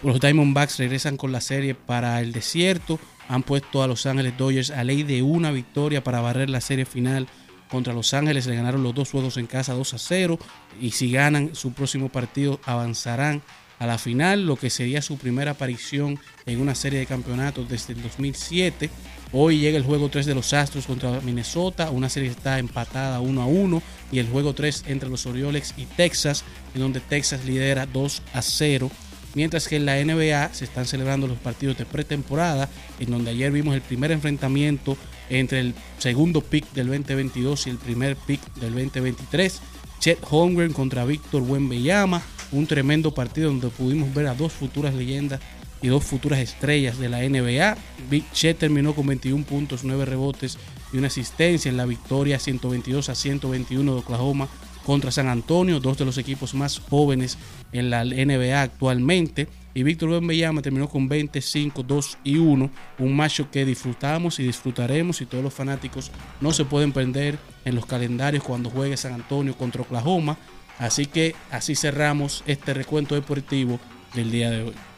los Diamondbacks regresan con la serie para el desierto. Han puesto a Los Ángeles Dodgers a ley de una victoria para barrer la serie final contra Los Ángeles. Le ganaron los dos juegos en casa 2 a 0. Y si ganan su próximo partido, avanzarán a la final, lo que sería su primera aparición en una serie de campeonatos desde el 2007. Hoy llega el juego 3 de los Astros contra Minnesota, una serie está empatada 1 a 1 y el juego 3 entre los Orioles y Texas, en donde Texas lidera 2 a 0. Mientras que en la NBA se están celebrando los partidos de pretemporada, en donde ayer vimos el primer enfrentamiento entre el segundo pick del 2022 y el primer pick del 2023. Chet Holmgren contra Víctor Wembeyama, un tremendo partido donde pudimos ver a dos futuras leyendas y dos futuras estrellas de la NBA. Big Chet terminó con 21 puntos, 9 rebotes y una asistencia en la victoria 122 a 121 de Oklahoma contra San Antonio, dos de los equipos más jóvenes en la NBA actualmente. Y Víctor Wembanyama terminó con 25, 2 y 1. Un macho que disfrutamos y disfrutaremos y todos los fanáticos no se pueden perder en los calendarios cuando juegue San Antonio contra Oklahoma. Así que así cerramos este recuento deportivo del día de hoy.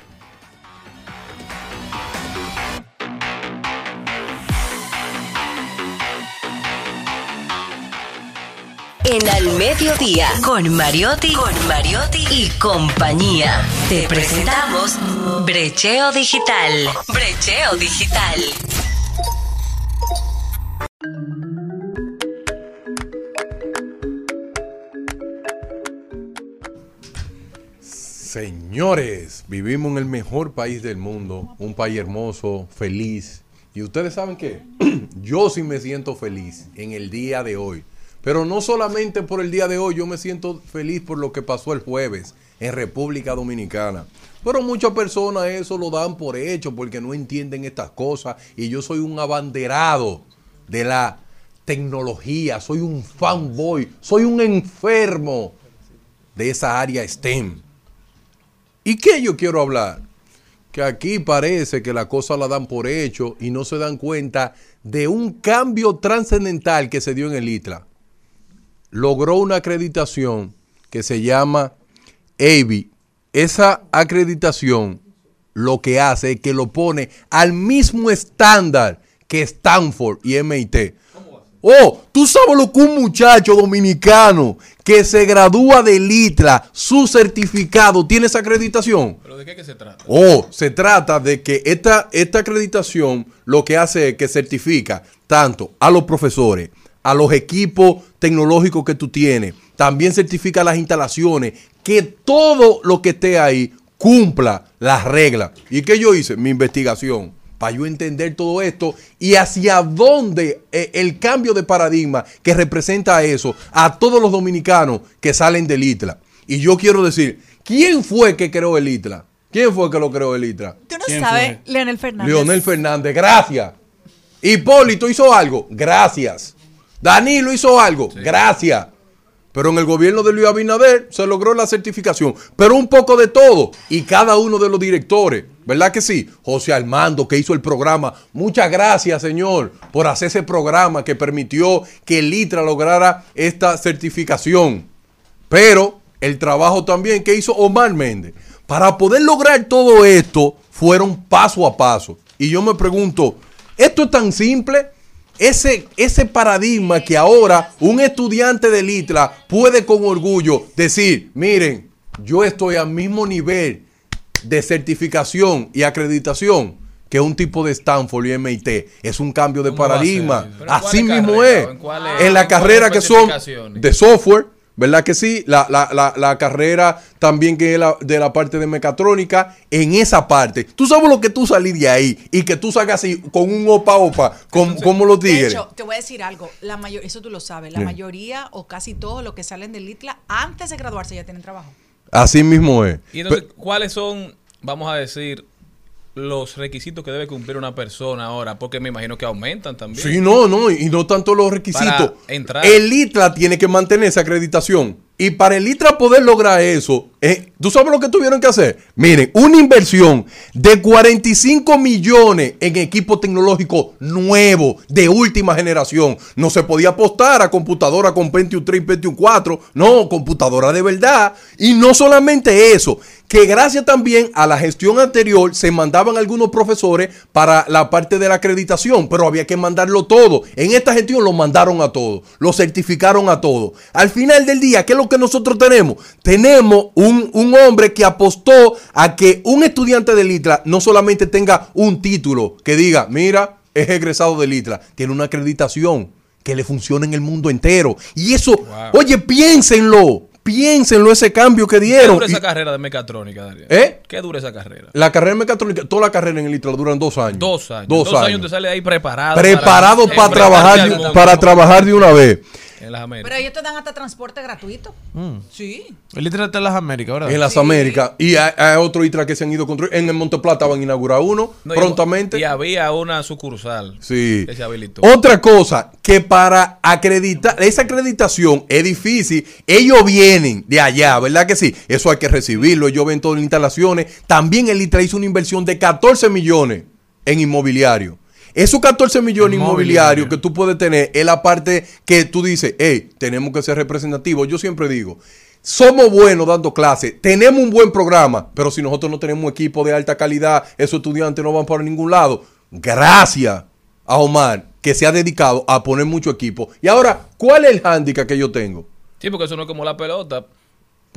En Al Mediodía, con Mariotti, con Mariotti y compañía. Te presentamos Brecheo Digital. Brecheo Digital. Señores, vivimos en el mejor país del mundo, un país hermoso, feliz. Y ustedes saben qué, *clears throat* yo sí me siento feliz en el día de hoy, Pero no solamente por el día de hoy, yo me siento feliz por lo que pasó el jueves en República Dominicana. Pero muchas personas eso lo dan por hecho porque no entienden estas cosas y yo soy un abanderado de la tecnología, soy un fanboy, soy un enfermo de esa área STEM. ¿Y qué yo quiero hablar? Que aquí parece que la cosa la dan por hecho y no se dan cuenta de un cambio trascendental que se dio en el ITLA. Logró una acreditación que se llama AVI. Esa acreditación lo que hace es que lo pone al mismo estándar que Stanford y MIT. Oh, tú sabes lo que un muchacho dominicano que se gradúa del ITLA, su certificado, tiene esa acreditación. ¿Pero de qué que se trata? Oh, se trata de que esta, esta acreditación lo que hace es que certifica tanto a los profesores, a los equipos tecnológicos que tú tienes, también certifica las instalaciones, que todo lo que esté ahí cumpla las reglas. ¿Y qué yo hice? Mi investigación para yo entender todo esto y hacia dónde eh, el cambio de paradigma que representa eso a todos los dominicanos que salen del ITLA. Y yo quiero decir, ¿quién fue que creó el ITLA? ¿Quién fue que lo creó el ITLA? Tú no sabes, Leonel Fernández. Leonel Fernández, gracias. Hipólito hizo algo, gracias. Danilo hizo algo, gracias. Pero en el gobierno de Luis Abinader se logró la certificación. Pero un poco de todo. Y cada uno de los directores, ¿verdad que sí? José Armando, que hizo el programa. Muchas gracias, señor, por hacer ese programa que permitió que el ITRA lograra esta certificación. Pero el trabajo también que hizo Omar Méndez. Para poder lograr todo esto, fueron paso a paso. Y yo me pregunto, ¿esto es tan simple? Ese, ese paradigma que ahora un estudiante del ITLA puede con orgullo decir, miren, yo estoy al mismo nivel de certificación y acreditación que un tipo de Stanford y MIT. Es un cambio de ¿Cómo va a paradigma. Así mismo es. ¿En la en carrera que son de software, ¿verdad que sí? La, la- la- la carrera también que es la, de la parte de mecatrónica, en esa parte. Tú sabes lo que tú salís de ahí y que tú salgas así con un opa opa, con, como los De tigres. hecho, te voy a decir algo. La mayor, eso tú lo sabes. La Sí. mayoría o casi todos los que salen del ITLA antes de graduarse ya tienen trabajo. Así mismo es. Y entonces, ¿cuáles son, vamos a decir, los requisitos que debe cumplir una persona ahora? Porque me imagino que aumentan también. Sí, no, no, y no tanto los requisitos. Para entrar. El ITRA tiene que mantener esa acreditación. Y para el ITRA poder lograr eso, eh, ¿tú sabes lo que tuvieron que hacer? Miren, una inversión de 45 millones en equipo tecnológico nuevo, de última generación. No se podía apostar a computadora con Pentium 3 y Pentium 4. No, computadora de verdad. Y no solamente eso, que gracias también a la gestión anterior se mandaban algunos profesores para la parte de la acreditación, pero había que mandarlo todo. En esta gestión lo mandaron a todo, lo certificaron a todo. Al final del día, ¿qué es lo que nosotros tenemos? Tenemos un, un hombre que apostó a que un estudiante del ITRA no solamente tenga un título que diga, mira, es egresado del ITRA, tiene una acreditación que le funciona en el mundo entero. Y eso, oye, piénsenlo, piénsenlo ese cambio que ¿Qué dieron. dura esa Y- carrera de mecatrónica, Darío? ¿Eh? ¿Qué dura esa carrera? la carrera mecatrónica, toda la carrera en el ITRA duran dos años. Dos años. Dos, años. te sale ahí preparado. Preparado para, trabajar, de- para trabajar de una vez. En las Américas. Pero ellos te dan hasta transporte gratuito. Mm. Sí. El ITRA está en las Américas, ¿verdad? En las Américas. Y hay, hay otro ITRA que se han ido construyendo. En el Monte Plata van a inaugurar uno No, prontamente. Y había una sucursal Sí. que se habilitó. Otra cosa, que para acreditar, esa acreditación es difícil. Ellos vienen de allá, ¿verdad que sí? Eso hay que recibirlo. Ellos ven todas las instalaciones. También el ITRA hizo una inversión de 14 millones en inmobiliario. Esos 14 millones inmobiliarios que tú puedes tener es la parte que tú dices, hey, tenemos que ser representativos. Yo siempre digo, somos buenos dando clases, tenemos un buen programa, pero si nosotros no tenemos equipo de alta calidad, esos estudiantes no van para ningún lado. Gracias a Omar, que se ha dedicado a poner mucho equipo. Y ahora, ¿cuál es el hándicap que yo tengo? Sí, porque eso no es como la pelota.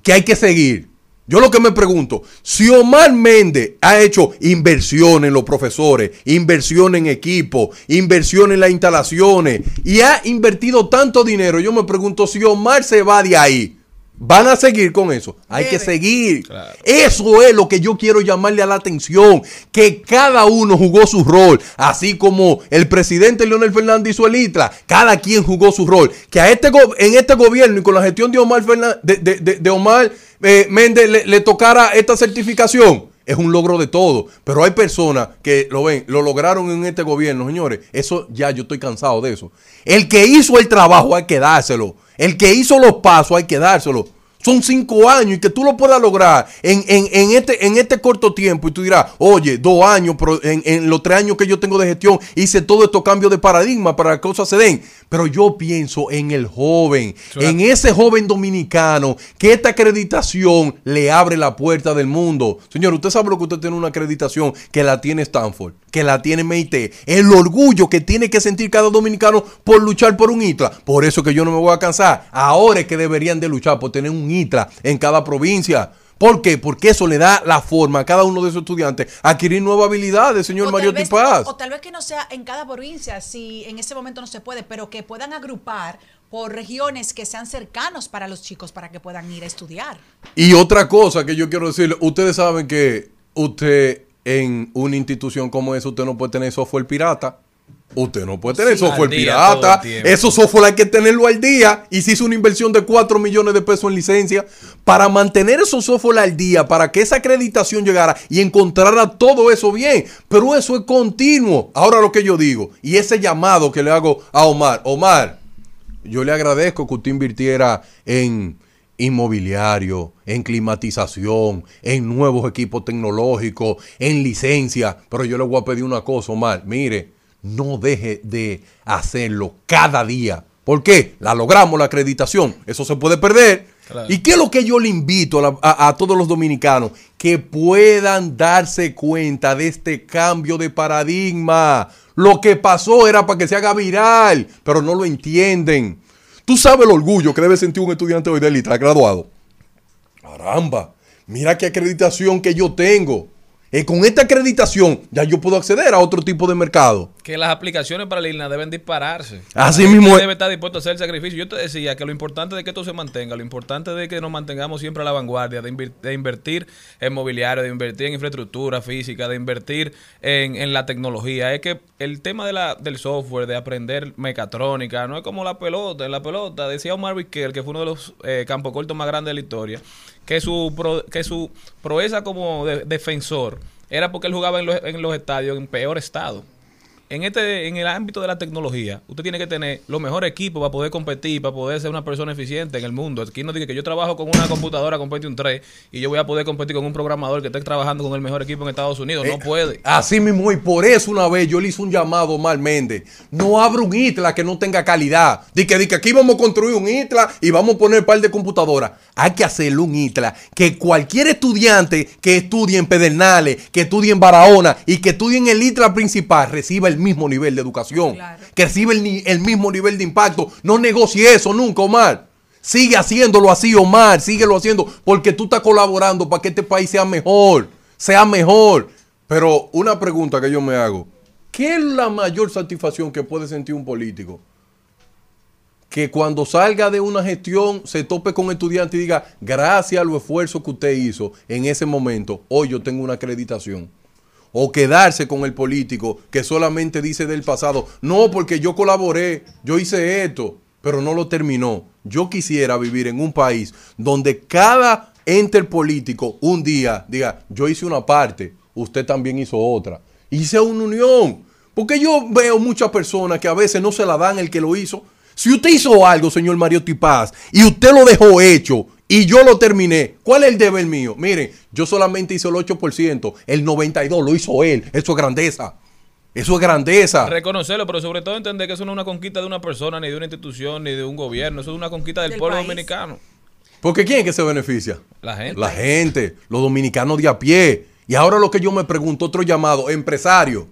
que hay que seguir. Yo lo que me pregunto, si Omar Méndez ha hecho inversión en los profesores, inversión en equipo, inversión en las instalaciones y ha invertido tanto dinero, yo me pregunto si Omar se va de ahí, Van a seguir con eso. Hay que seguir. Eso es lo que yo quiero llamarle a la atención. Que cada uno jugó su rol. Así como el presidente Leonel Fernández hizo el ITLA. Cada quien jugó su rol. Que a este en este gobierno y con la gestión de Omar, Fernan- de, de- de- de Omar eh, Méndez le, le tocara esta certificación. Es un logro de todo. Pero hay personas que lo ven, lo lograron en este gobierno, señores. Eso ya yo estoy cansado de eso. El que hizo el trabajo hay que dárselo. El que hizo los pasos hay que dárselo. Son cinco años y que tú lo puedas lograr en, en- en este, en este corto tiempo. Y tú dirás, oye, dos años, pero en, en los tres años que yo tengo de gestión hice todo estos cambios de paradigma para que cosas se den. Pero yo pienso en el joven, en ese joven dominicano que esta acreditación le abre la puerta del mundo. Señor, usted sabe lo que usted tiene una acreditación que la tiene Stanford, que la tiene MIT. El orgullo que tiene que sentir cada dominicano por luchar por un ITLA. Por eso que yo no me voy a cansar. Ahora es que deberían de luchar por tener un ITLA en cada provincia. ¿Por qué? Porque eso le da la forma a cada uno de esos estudiantes a adquirir nuevas habilidades, señor Mario Paz. o tal vez que no sea en cada provincia, si en ese momento no se puede, pero que puedan agrupar por regiones que sean cercanos para los chicos para que puedan ir a estudiar. Y otra cosa que yo quiero decirle, ustedes saben que usted en una institución como esa, usted no puede tener software pirata. Usted no puede tener Sí, software pirata. Esos software hay que tenerlo al día. Y se hizo una inversión de 4 millones de pesos en licencia. Para mantener esos software al día, para que esa acreditación llegara y encontrara todo eso bien. Pero eso es continuo. Ahora lo que yo digo, y ese llamado que le hago a Omar. Omar, yo le agradezco que usted invirtiera en inmobiliario, en climatización, en nuevos equipos tecnológicos, en licencia. Pero yo le voy a pedir una cosa, Omar. Mire, no deje de hacerlo cada día. ¿Por qué? La logramos, la acreditación. Eso se puede perder. Claro. ¿Y qué es lo que yo le invito a, la- a- a todos los dominicanos? Que puedan darse cuenta de este cambio de paradigma. Lo que pasó era para que se haga viral, pero no lo entienden. Tú sabes el orgullo que debe sentir un estudiante hoy de ITLA graduado. Caramba, mira qué acreditación que yo tengo. Eh, con esta acreditación ya yo puedo acceder a otro tipo de mercado. Que las aplicaciones para la ILNA deben dispararse. Así La mismo es. Debe estar dispuesto a hacer el sacrificio. Yo te decía que lo importante de que esto se mantenga, lo importante de que nos mantengamos siempre a la vanguardia, de, invir- de invertir en mobiliario, de invertir en infraestructura física, de invertir en, en la tecnología. Es que el tema de la, del software, de aprender mecatrónica, no es como la pelota. En la pelota, decía Omar Vizquel, que fue uno de los eh, campos cortos más grandes de la historia, que su, pro- que su proeza como de- defensor era porque él jugaba en los, en los estadios en peor estado. En este, en el ámbito de la tecnología, usted tiene que tener los mejores equipos para poder competir, para poder ser una persona eficiente en el mundo. Aquí no dice que yo trabajo con una computadora con Pentium 3 y yo voy a poder competir con un programador que esté trabajando con el mejor equipo en Estados Unidos. No Eh, puede. Así mismo, y por eso una vez yo le hice un llamado a Omar Méndez. No abra un ITLA que no tenga calidad. Di que, di que aquí vamos a construir un ITLA y vamos a poner un par de computadoras. Hay que hacerle un ITLA que cualquier estudiante que estudie en Pedernales, que estudie en Barahona y que estudie en el ITLA principal reciba el mismo nivel de educación. Que reciba el, el mismo nivel de impacto. No negocie eso nunca, Omar. Sigue haciéndolo así, Omar. Síguelo haciendo porque tú estás colaborando para que este país sea mejor. Sea mejor. Pero una pregunta que yo me hago. ¿Qué es la mayor satisfacción que puede sentir un político? Que cuando salga de una gestión se tope con estudiante y diga, gracias a los esfuerzos que usted hizo en ese momento, hoy yo tengo una acreditación. O quedarse con el político que solamente dice del pasado, no, porque yo colaboré, yo hice esto, pero no lo terminó. Yo quisiera vivir en un país donde cada ente político un día diga, yo hice una parte, usted también hizo otra. Hice una unión. Porque yo veo muchas personas que a veces no se la dan el que lo hizo. Si usted hizo algo, señor Mario Tipaz, y usted lo dejó hecho y yo lo terminé, ¿cuál es el deber mío? Miren, yo solamente hice el 8%, el 92% lo hizo él. Eso es grandeza. Eso es grandeza. Reconocerlo, pero sobre todo entender que eso no es una conquista de una persona, ni de una institución, ni de un gobierno. Eso es una conquista del, Del pueblo país. dominicano. Porque ¿quién es que se beneficia? La gente. La gente, los dominicanos de a pie. Y ahora lo que yo me pregunto, otro llamado, empresario.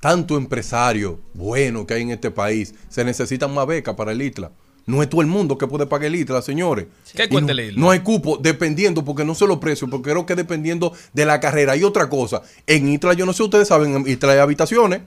Tanto empresario bueno que hay en este país, se necesitan más becas para el ITLA. No es todo el mundo que puede pagar el ITLA, señores. ¿Qué Y cuenta no, el ITLA? No hay cupo, dependiendo, porque no sé los precios, porque creo que dependiendo de la carrera. Y otra cosa, en ITLA, yo no sé, ustedes saben, en ITLA hay habitaciones.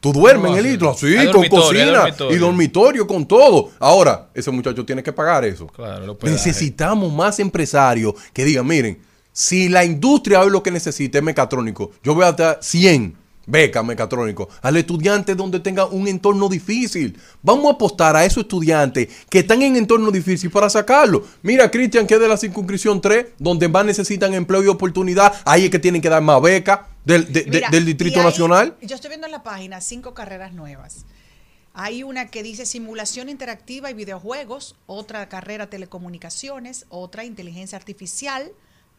Tú duermes No, en el. ITLA, sí, con cocina dormitorio. y dormitorio, con todo. Ahora, ese muchacho tiene que pagar eso. Claro. Necesitamos más empresarios que digan, miren, si la industria hoy lo que necesita es mecatrónico, yo voy a dar 100 becas mecatrónicos al estudiante donde tenga un entorno difícil. Vamos a apostar a esos estudiantes que están en entorno difícil para sacarlo. Mira, Cristian, que es de la circunscripción 3, donde más necesitan empleo y oportunidad, ahí es que tienen que dar más becas del, de- de- Mira, del Distrito ahí- Nacional. Yo estoy viendo en la página cinco carreras nuevas. Hay una que dice simulación interactiva y videojuegos, otra carrera telecomunicaciones, otra inteligencia artificial,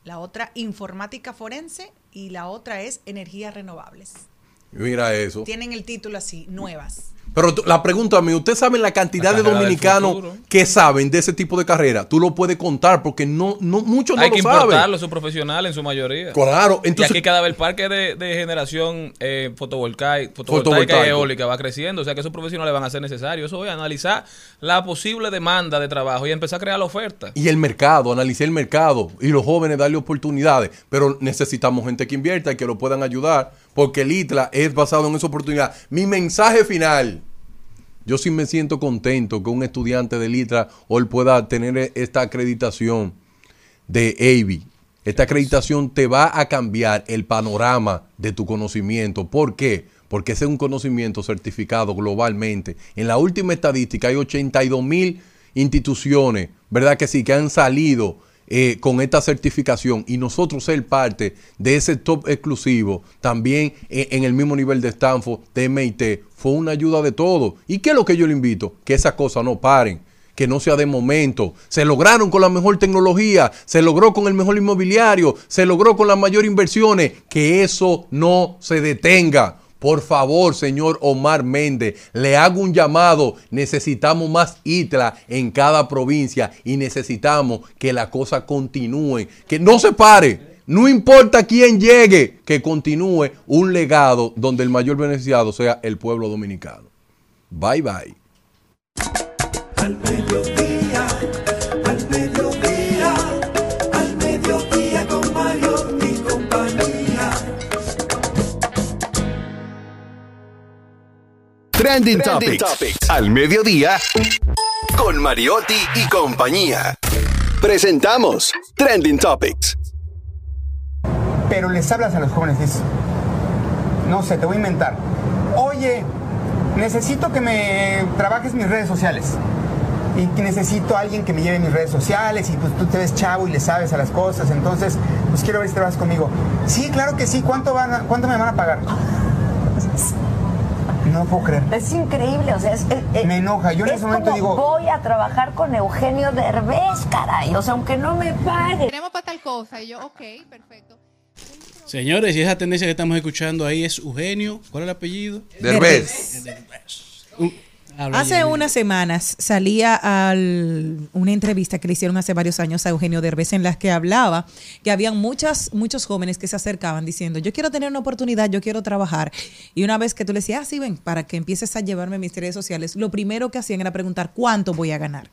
la otra informática forense y la otra es energías renovables. Mira eso. Tienen el título así, nuevas. Pero la pregunta a mí, ¿usted sabe la cantidad La de dominicanos que saben de ese tipo de carrera? Tú lo puedes contar porque no, no muchos no Hay lo que saben. importarlo, son profesionales en su mayoría. Claro, y entonces aquí cada vez el parque de, de generación eh, fotovoltaica, fotovoltaica y eólica va creciendo. O sea que esos profesionales van a ser necesarios. Eso es analizar la posible demanda de trabajo y empezar a crear la oferta. y el mercado, analicé el mercado y los jóvenes darle oportunidades, pero necesitamos gente que invierta y que lo puedan ayudar, porque el ITLA es basado en esa oportunidad. Mi mensaje final, yo sí me siento contento que un estudiante del ITLA hoy pueda tener esta acreditación de AVI. Esta acreditación te va a cambiar el panorama de tu conocimiento. ¿Por qué? Porque ese es un conocimiento certificado globalmente. En la última estadística hay 82 mil instituciones, ¿verdad que sí? Que han salido eh, con esta certificación y nosotros ser parte de ese top exclusivo, también eh, en el mismo nivel de Stanford, de MIT, fue una ayuda de todo. ¿Y qué es lo que yo le invito? Que esas cosas no paren que no sea de momento. Se lograron con la mejor tecnología, se logró con el mejor inmobiliario, se logró con las mayores inversiones. Que eso no se detenga. Por favor, señor Omar Méndez, le hago un llamado. Necesitamos más ITLA en cada provincia y necesitamos que la cosa continúe, que no se pare. No importa quién llegue, que continúe un legado donde el mayor beneficiado sea el pueblo dominicano. Bye bye. Trending, Topics. Al mediodía con Mariotti y compañía. Presentamos Trending Topics. pero les hablas a los jóvenes, es, no sé, te voy a inventar. Oye, necesito que me trabajes mis redes sociales. Y que necesito a alguien que me lleve mis redes sociales y pues tú te ves chavo y le sabes a las cosas, entonces pues quiero ver si trabajas conmigo. Sí, claro que sí, ¿cuánto, van a- cuánto me van a pagar? *laughs* No lo puedo creer. Es increíble, o sea, es, es- es- Me enoja, yo en es ese momento como, digo- voy a trabajar con Eugenio Derbez, caray, o sea, aunque no me pague. Tenemos para tal cosa. Y yo, ok, perfecto. Señores, y esa tendencia que estamos escuchando ahí es Eugenio. ¿Cuál es el apellido? Derbez. Uh, habla Hace bien. unas semanas salía al, una entrevista que le hicieron hace varios años a Eugenio Derbez en las que hablaba que habían muchas, muchos jóvenes que se acercaban diciendo, yo quiero tener una oportunidad, yo quiero trabajar. Y una vez que tú le decías, ah, sí, ven, para que empieces a llevarme mis redes sociales, lo primero que hacían era preguntar cuánto voy a ganar.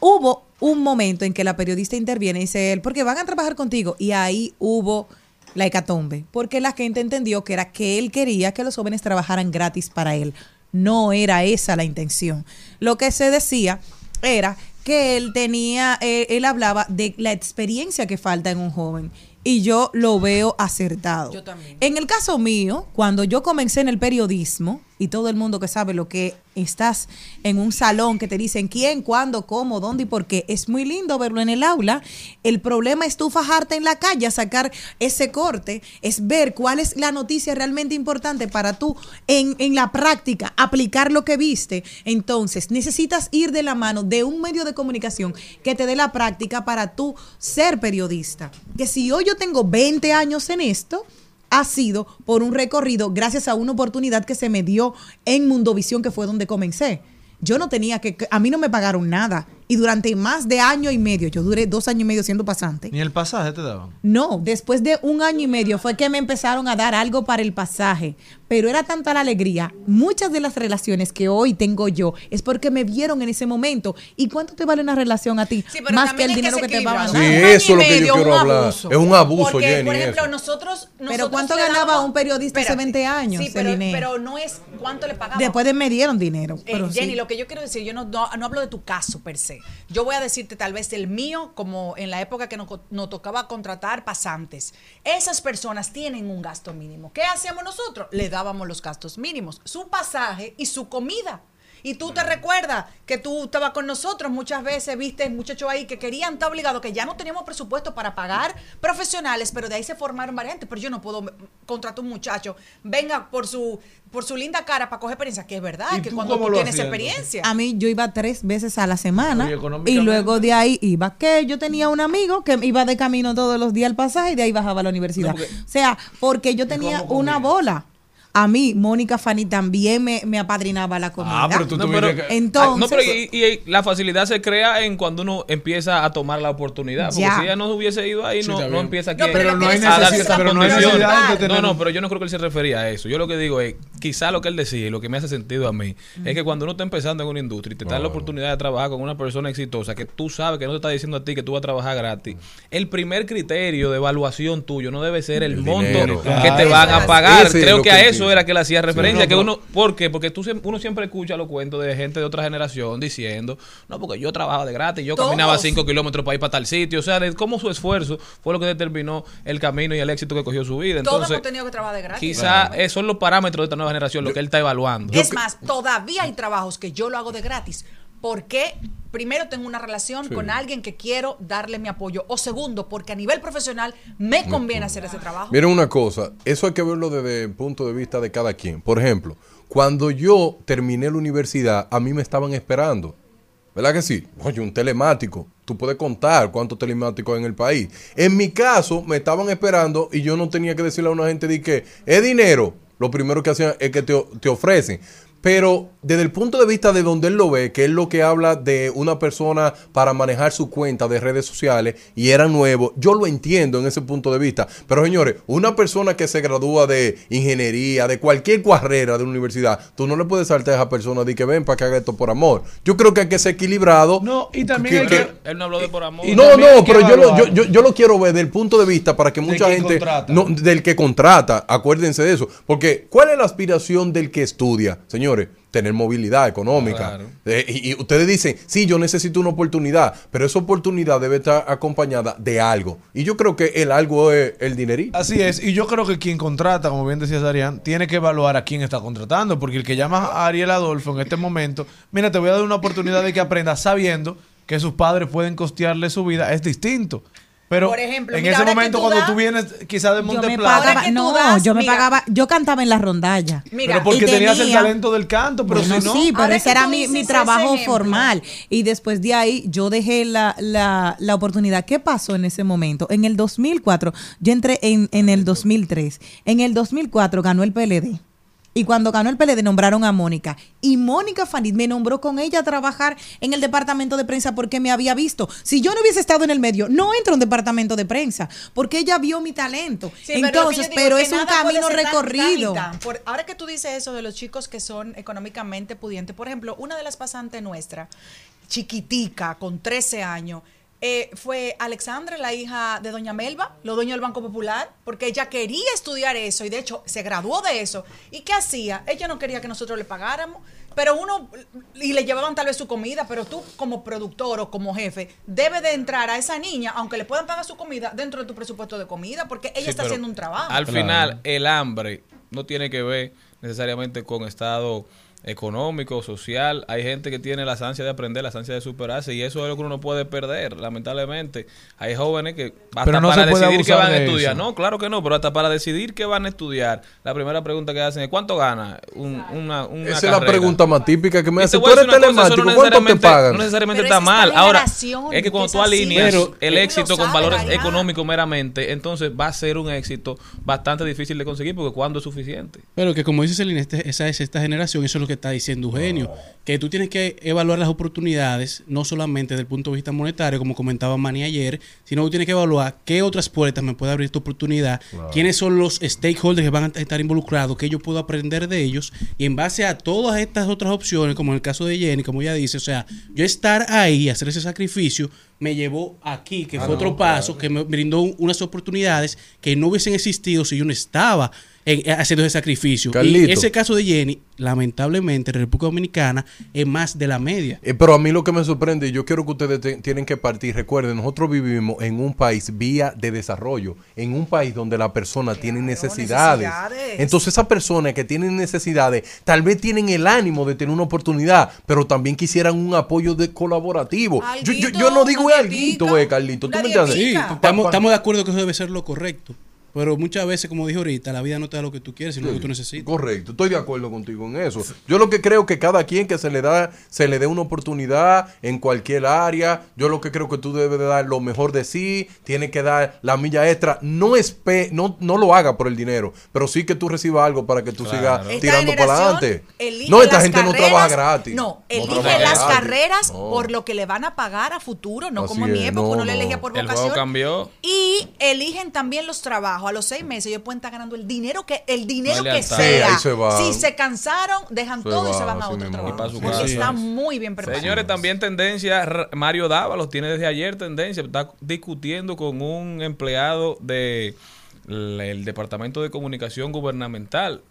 Hubo un momento en que la periodista interviene y dice él, porque van a trabajar contigo. Y ahí hubo la hecatombe, porque la gente entendió que era que él quería que los jóvenes trabajaran gratis para él. No era esa la intención. Lo que se decía era que él tenía, eh, él hablaba de la experiencia que falta en un joven. Y yo lo veo acertado. Yo también. En el caso mío, cuando yo comencé en el periodismo, y todo el mundo que sabe lo que estás en un salón que te dicen quién, cuándo, cómo, dónde y por qué, es muy lindo verlo en el aula. El problema es tú fajarte en la calle, a sacar ese corte, es ver cuál es la noticia realmente importante para tú en, en la práctica aplicar lo que viste. Entonces, necesitas ir de la mano de un medio de comunicación que te dé la práctica para tú ser periodista. Que si hoy yo tengo 20 años en esto, ha sido por un recorrido gracias a una oportunidad que se me dio en Mundovisión, que fue donde comencé. Yo no tenía que, a mí no me pagaron nada. Y durante más de año y medio, yo duré dos años y medio siendo pasante. Ni el pasaje te daban. No, después de un año y medio fue que me empezaron a dar algo para el pasaje. Pero era tanta la alegría. Muchas de las relaciones que hoy tengo yo es porque me vieron en ese momento. ¿Y cuánto te vale una relación a ti? Sí, pero Más que el dinero que te va a mandar. Sí, eso es lo que yo quiero un hablar. abuso. Es un abuso, Porque, Jenny. por ejemplo, eso. nosotros, Pero nosotros ¿cuánto ganaba un periodista hace Espérate. 20 años, Sí, pero, no es cuánto le pagamos. Después de me dieron dinero. Eh, Pero Jenny, sí. lo que yo quiero decir, yo no, no, no hablo de tu caso per se. Yo voy a decirte tal vez el mío, como en la época que nos, tocaba contratar pasantes. Esas personas tienen un gasto mínimo. ¿Qué hacíamos nosotros? Le dábamos los gastos mínimos, su pasaje y su comida. Y tú te recuerdas que tú estabas con nosotros muchas veces, viste muchachos ahí que querían estar obligados, que ya no teníamos presupuesto para pagar profesionales, pero de ahí se formaron variantes. Pero yo no puedo contratar un muchacho, venga por su por su linda cara para coger experiencia, que es verdad, ¿Y que tú cuando tú tienes experiencia. A mí yo iba tres veces a la semana y luego de ahí iba que yo tenía un amigo que iba de camino todos los días al pasaje y de ahí bajaba a la universidad. No, porque- o sea, porque yo tenía una bola. A mí, Mónica Fanny también me, me apadrinaba la comida. Ah, pero tú No, pero- que- Entonces, Ah, no, pero y, y la facilidad se crea en cuando uno empieza a tomar la oportunidad. Porque Ya. si ella no hubiese ido ahí, Sí, no, no empieza aquí No, pero a no hay necesidad- pero no hay necesidad de tener No, no, pero yo no creo que él se refería a eso. Yo lo que digo es, quizá lo que él decía y lo que me hace sentido a mí, es que cuando uno está empezando en una industria y te da la oportunidad de trabajar con una persona exitosa que tú sabes que no te está diciendo a ti que tú vas a trabajar gratis, el primer criterio de evaluación tuyo no debe ser el, El monto dinero. que Ah, te eso van a pagar. Creo que a entiendo. Eso era que le hacía referencia. no, que uno, ¿Por qué? Porque tú, uno siempre escucha los cuentos de gente de otra generación diciendo, no, porque yo trabajaba de gratis, yo Todos. caminaba cinco kilómetros para ir para tal sitio. O sea, de cómo su esfuerzo fue lo que determinó el camino y el éxito que cogió su vida. Todos Entonces, hemos tenido que trabajar de gratis. quizá esos son los parámetros de esta nueva generación, lo que él está evaluando. Es más, todavía hay trabajos que yo lo hago de gratis. Porque primero tengo una relación Sí. con alguien que quiero darle mi apoyo. O segundo, porque a nivel profesional me conviene hacer ese trabajo. Miren una cosa, eso hay que verlo desde el punto de vista de cada quien. Por ejemplo, cuando yo terminé la universidad, a mí me estaban esperando. ¿Verdad que sí? Oye, un telemático. Tú puedes contar cuántos telemáticos hay en el país. En mi caso, me estaban esperando y yo no tenía que decirle a una gente de que es dinero. Lo primero que hacían es que te, te ofrecen. Pero desde el punto de vista de donde él lo ve, que es lo que habla de una persona para manejar su cuenta de redes sociales y era nuevo, yo lo entiendo en ese punto de vista. Pero señores, una persona que se gradúa de ingeniería, de cualquier carrera de la universidad, tú no le puedes saltar a esa persona de que ven para que haga esto por amor. Yo creo que hay que ser equilibrado. No, y también hay que- Él no habló de por amor. Y no, no, pero yo lo, yo, yo, yo lo quiero ver del punto de vista para que mucha gente. contrata. No, del que contrata, acuérdense de eso. Porque, ¿cuál es la aspiración del que estudia? Señores, tener movilidad económica. Claro. Eh, y, y ustedes dicen, sí, yo necesito una oportunidad, pero esa oportunidad debe estar acompañada de algo. Y yo creo que el algo es el dinerito. Así es, y yo creo que quien contrata, como bien decía Sarian, tiene que evaluar a quién está contratando, porque el que llama a Ariel Adolfo en este momento, mira, te voy a dar una oportunidad de que aprenda sabiendo que sus padres pueden costearle su vida, es distinto. Pero Por ejemplo, en mira, ese momento, tú cuando das- tú vienes quizás de Monteplata, no, das, yo me mira. pagaba, yo cantaba en la rondalla. Mira, pero porque tenías el talento del canto, pero Bueno, si no... sí, pero ese era mi, mi trabajo formal. Y después de ahí yo dejé la, la, la oportunidad. ¿Qué pasó en ese momento? En el 2004, yo entré en, en el 2003. En el 2004 ganó el PLD. Y cuando ganó el PLD nombraron a Mónica. Y Mónica Fanit me nombró con ella a trabajar en el departamento de prensa porque me había visto. Si yo no hubiese estado en el medio, no entro en un departamento de prensa porque ella vio mi talento. Sí, pero Entonces, pero que es un camino tan, recorrido. tan. Por- ahora que tú dices eso de los chicos que son económicamente pudientes, por ejemplo, una de las pasantes nuestra, chiquitica, con 13 años, eh, fue Alexandra, la hija de Doña Melba, lo dueño del Banco Popular, porque ella quería estudiar eso y de hecho se graduó de eso. ¿Y qué hacía? Ella no quería que nosotros le pagáramos, pero uno, y le llevaban tal vez su comida, pero tú como productor o como jefe, debe de entrar a esa niña, aunque le puedan pagar su comida, dentro de tu presupuesto de comida, porque ella Sí, está haciendo un trabajo. Al final, el hambre no tiene que ver necesariamente con estado económico, social. Hay gente que tiene las ansias de aprender, las ansias de superarse y eso es lo que uno no puede perder, lamentablemente. Hay jóvenes que hasta Pero no para decidir qué abusar van a estudiar. eso. No, claro que no, pero hasta para decidir qué van a estudiar. La primera pregunta que hacen es ¿cuánto gana un- una, una Esa es la pregunta más típica que me Y hace. te Tú voy a eres decir una cosa, eso telemático, no ¿cuánto te necesariamente- pagan? No necesariamente Pero está mal. Ahora, es que cuando que tú alineas Pero, el éxito con valores variar. económicos meramente, entonces va a ser un éxito bastante difícil de conseguir porque cuando es suficiente. Pero que como dice Celine, este- esa es esta generación, eso es lo que está diciendo Eugenio, que tú tienes que evaluar las oportunidades, no solamente desde el punto de vista monetario, como comentaba Manny ayer, sino que tienes que evaluar qué otras puertas me puede abrir esta oportunidad, quiénes son los stakeholders que van a estar involucrados, qué yo puedo aprender de ellos, y en base a todas estas otras opciones, como en el caso de Jenny, como ella dice, o sea, yo estar ahí, hacer ese sacrificio, me llevó aquí, que Ah, fue no, otro paso, claro. que me brindó un- unas oportunidades que no hubiesen existido si yo no estaba eh, haciendo ese sacrificio. Carlito. Y ese caso de Jenny, lamentablemente, en República Dominicana es más de la media. Eh, pero a mí lo que me sorprende, y yo quiero que ustedes te- tienen que partir, recuerden, nosotros vivimos en un país vía de desarrollo, en un país donde la persona tiene necesidades. necesidades. Entonces esas personas que tienen necesidades, tal vez tienen el ánimo de tener una oportunidad, pero también quisieran un apoyo de colaborativo. Yo, yo, yo no digo alguito, eh, Carlito, ¿tú me entiendes? Sí, estamos, estamos de acuerdo que eso debe ser lo correcto. Pero muchas veces, como dije ahorita, la vida no te da lo que tú quieres, sino lo que tú necesitas. Correcto, estoy de acuerdo contigo en eso. Yo lo que creo que cada quien que se le da, se le dé una oportunidad en cualquier área, yo lo que creo que tú debes de dar lo mejor de sí, tienes que dar la milla extra, no espe no, no lo haga por el dinero, pero sí que tú recibas algo para que tú sigas Esta tirando para adelante. No, esta gente no trabaja gratis. No, elige las gratis. carreras No. por lo que le van a pagar a futuro, no Así como en mi es, época no, uno le elegía por El vocación. juego cambió. Y eligen también los trabajos. A los seis meses ellos pueden estar ganando el dinero que el dinero No que sea. se. Si se cansaron, dejan Se todo y se van, a otro trabajo. Y para su Porque casa. está muy bien preparado. Señores, también tendencia, Mario Dávalos tiene desde ayer tendencia, está discutiendo con un empleado del Departamento de Comunicación Gubernamental.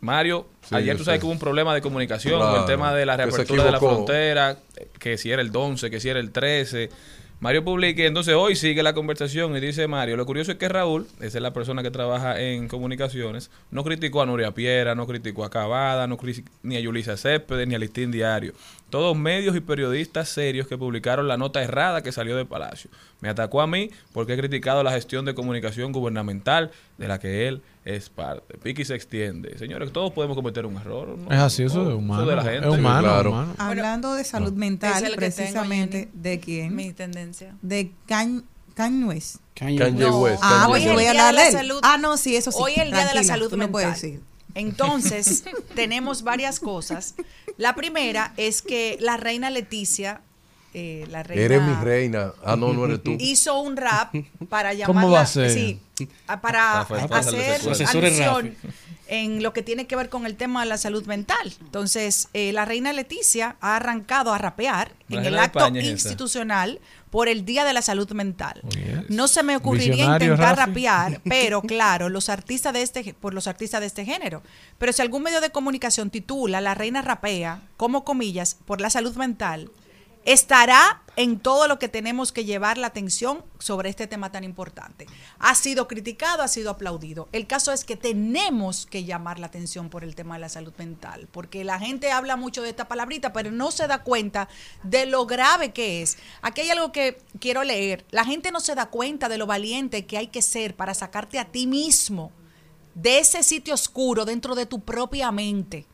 Mario, Sí, ayer tú sabes sé. que hubo un problema de comunicación Claro, con el tema de la reapertura de la frontera, que si era el 11, que si era el 13. Mario publica, entonces hoy sigue la conversación y dice Mario, lo curioso es que Raúl, esa es la persona que trabaja en comunicaciones, no criticó a Nuria Piera, no criticó a Cavada, no ni a Yulisa Céspedes, ni a Listín Diario. Todos medios y periodistas serios que publicaron la nota errada que salió de Palacio. Me atacó a mí porque he criticado la gestión de comunicación gubernamental de la que él es parte. Piqui se extiende. Señores, todos podemos cometer un error. ¿no? Es así, eso Oh, es humano. de la gente. Es humano, claro. humano. Hablando de salud mental, precisamente, tengo, ¿de quién? Mi tendencia. De Kanye Kanye West. Kanye West. Ah, pues voy a Día de hablar la de él. Salud. Ah, no, sí, eso sí. Hoy es el Día de la Salud tú lo puedes Mental. decir. Entonces, tenemos varias cosas. La primera es que la reina Leticia, eh, la reina... Eres mi reina. Ah, no, no eres tú. Hizo un rap para llamarla... ¿Cómo va a ser? Sí, para pásale hacer alusión en lo que tiene que ver con el tema de la salud mental. Entonces, eh, la reina Leticia ha arrancado a rapear La en el acto España es esa. institucional por el Día de la Salud Mental. yes. No se me ocurriría intentar Rafi. rapear, *laughs* pero claro, los artistas de este por los artistas de este género. Pero si algún medio de comunicación titula La reina rapea, como comillas, por la salud mental, estará en todo lo que tenemos que llevar la atención sobre este tema tan importante. Ha sido criticado, ha sido aplaudido. El caso es que tenemos que llamar la atención por el tema de la salud mental, porque la gente habla mucho de esta palabrita, pero no se da cuenta de lo grave que es. Aquí hay algo que quiero leer. La gente no se da cuenta de lo valiente que hay que ser para sacarte a ti mismo de ese sitio oscuro dentro de tu propia mente.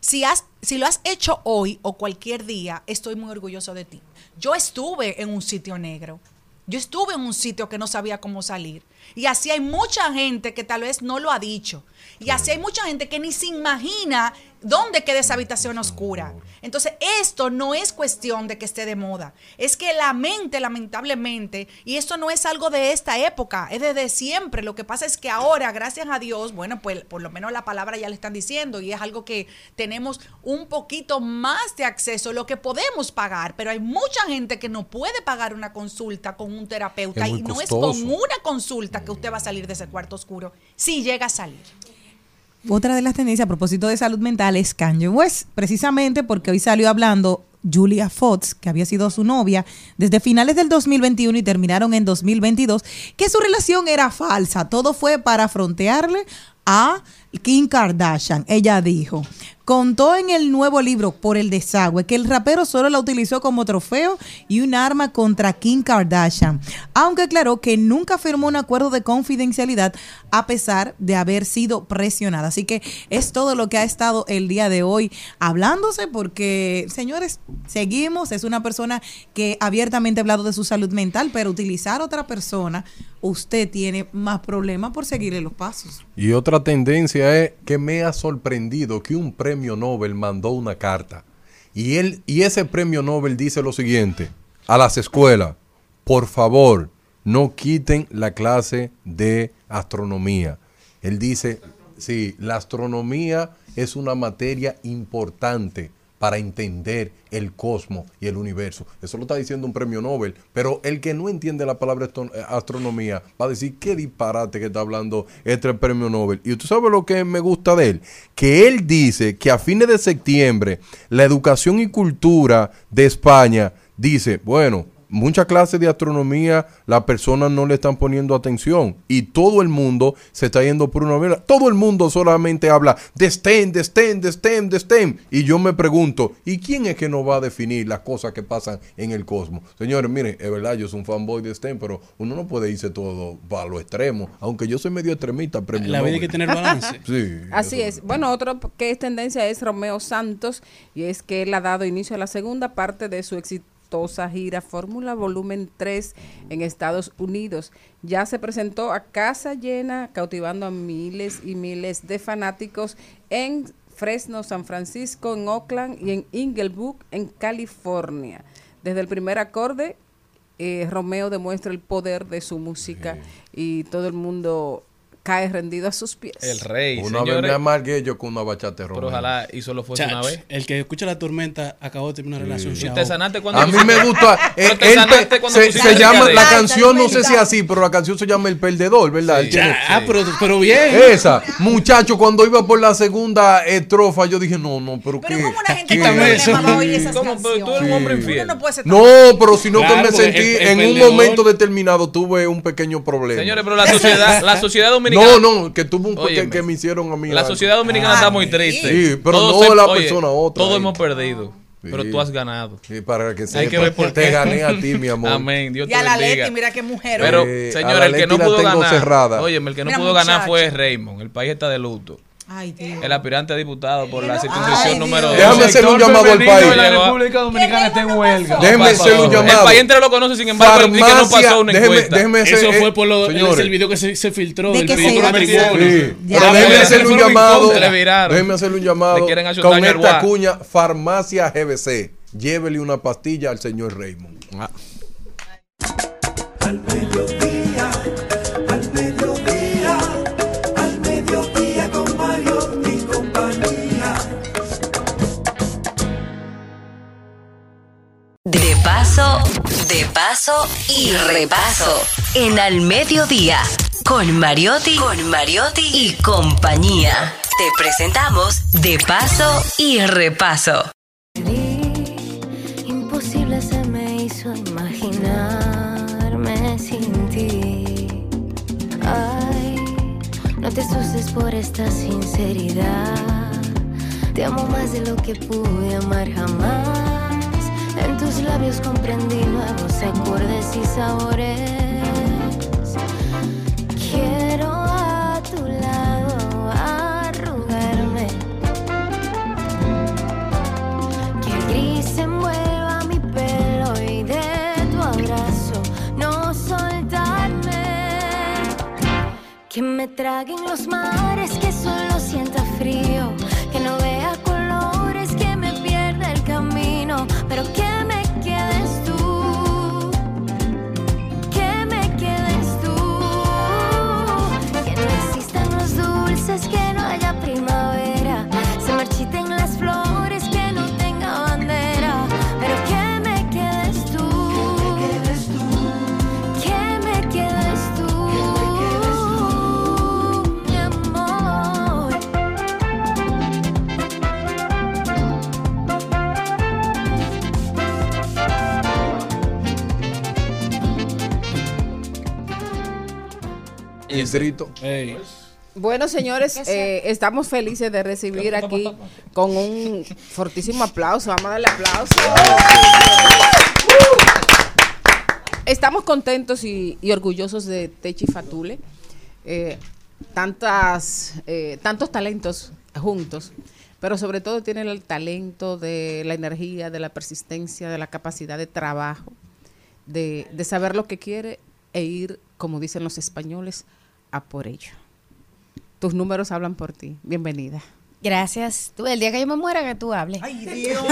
Si, has, si lo has hecho hoy o cualquier día, estoy muy orgulloso de ti. Yo estuve en un sitio negro. Yo estuve en un sitio que no sabía cómo salir. Y así hay mucha gente que tal vez no lo ha dicho. Y así hay mucha gente que ni se imagina dónde queda esa habitación oscura. Entonces, esto no es cuestión de que esté de moda. Es que la mente, lamentablemente, y esto no es algo de esta época, es desde siempre. Lo que pasa es que ahora, gracias a Dios, bueno, pues por lo menos la palabra ya le están diciendo y es algo que tenemos un poquito más de acceso, lo que podemos pagar, pero hay mucha gente que no puede pagar una consulta con un terapeuta y no es con una consulta que usted va a salir de ese cuarto oscuro, si llega a salir. Otra de las tendencias a propósito de salud mental es Kanye West, precisamente porque hoy salió hablando Julia Fox, que había sido su novia desde finales del 2021 y terminaron en 2022, que su relación era falsa. Todo fue para frontearle a Kim Kardashian. Ella dijo, contó en el nuevo libro Por el desagüe que el rapero solo la utilizó como trofeo y un arma contra Kim Kardashian, aunque aclaró que nunca firmó un acuerdo de confidencialidad a pesar de haber sido presionada. Así que es todo lo que ha estado el día de hoy hablándose porque, señores, seguimos, es una persona que abiertamente ha hablado de su salud mental, pero utilizar a otra persona, usted tiene más problemas por seguirle los pasos. Y otra tendencia que, me ha sorprendido que un premio Nobel mandó una carta. Y, él, y ese premio Nobel dice lo siguiente a las escuelas, por favor, no quiten la clase de astronomía. Él dice, sí, la astronomía es una materia importante para entender el cosmos y el universo. Eso lo está diciendo un premio Nobel, pero el que no entiende la palabra eh, astronomía va a decir qué disparate que está hablando este premio Nobel. Y tú sabes lo que me gusta de él, que él dice que a fines de septiembre la educación y cultura de España dice, bueno, muchas clases de astronomía las personas no le están poniendo atención y todo el mundo se está yendo por una vela. Todo el mundo solamente habla de STEM, de STEM, de STEM, de STEM. Y yo me pregunto, ¿y quién es que nos va a definir las cosas que pasan en el cosmos? Señores, miren, es verdad, yo soy un fanboy de STEM, pero uno no puede irse todo para lo extremo. Aunque yo soy medio extremista, premio La vida hay que tener balance. *laughs* Sí. Así es. Bueno, otro que es tendencia es Romeo Santos y es que él ha dado inicio a la segunda parte de su exitosa gira Fórmula Volumen 3 en Estados Unidos. Ya se presentó a casa llena, cautivando a miles y miles de fanáticos en Fresno, San Francisco, en Oakland y en Inglewood, en California. Desde el primer acorde, eh, Romeo demuestra el poder de su música y todo el mundo cae rendido a sus pies. El rey, Una vez señores. me amargué yo con una bachata de Pero ojalá y solo fuese una vez. El que escucha la tormenta acabó de terminar una relación. ¿Y te sanaste cuando A mí me gusta. *laughs* Eh, te él sanaste pe- cuando se, llama, la canción, no sé si es así, pero la canción se llama El Perdedor, ¿verdad? Él Ya, ah, pero, pero bien. Esa, muchacho, cuando iba por la segunda estrofa, yo dije, no, no, pero, Pero qué. ¿cómo una gente qué- con Quítame problemas va a oír Sí. esas ¿Cómo? Pero tú eres un hombre infiel. No pero sino Claro, que me sentí en un momento determinado tuve un pequeño problema. Señores, pero la sociedad, la sociedad *laughs* dominicana. No, no, que tuve un que, Óyeme. que me hicieron a mí. La algo. sociedad dominicana está muy triste. Sí, pero Todos no se- la oye, persona otra. Todos hemos perdido. Pero Sí. tú has ganado. Sí, para que Hay sepa, que ver por te qué. gané a ti, mi amor. Amén. Dios Y te a la bendiga. Leti, mira qué mujer. Pero, Eh, señora, el que no pudo ganar. cerrada. Oye, el que no Mira, pudo ganar fue Raymond. El país está de luto. Ay, Dios. El aspirante a diputado por la Ay, circunscripción Dios. número 2. Déjame hacer un llamado al país. de la República Dominicana está en huelga. Déjeme hacer un El llamado. país entero lo conoce, sin embargo, dice que no Farmacia, pasó una déjeme, encuesta. déjeme hacer, Eso eh, fue por lo, el, señores, el video que se, se filtró. De del que se iba. Sí, déjeme hacerle un llamado. Déjeme hacerle un llamado con esta cuña Farmacia GBC. Llévele una pastilla al señor Raymond. Al mediodía, paso, de paso y repaso. En Al Mediodía, con Mariotti, con Mariotti y compañía. Te presentamos De paso y repaso. Imposible se me hizo imaginarme sin ti. Ay, no te asustes por esta sinceridad. Te amo más de lo que pude amar jamás. En tus labios comprendí nuevos acordes y sabores. Quiero a tu lado arrugarme. Que el gris envuelva mi pelo y de tu abrazo no soltarme. Que me traguen los mares, Ey. Bueno, señores, eh, estamos felices de recibir aquí con un fortísimo aplauso. Vamos a darle aplauso. Estamos contentos y, y orgullosos de Techi Fatule. Eh, tantas, eh, tantos talentos juntos, pero sobre todo tiene el talento de la energía, de la persistencia, de la capacidad de trabajo, de, de saber lo que quiere e ir, como dicen los españoles, a por ello. tus números hablan por ti. Bienvenida. Gracias. Tú, el día que yo me muera, que tú hables. Ay, Dios.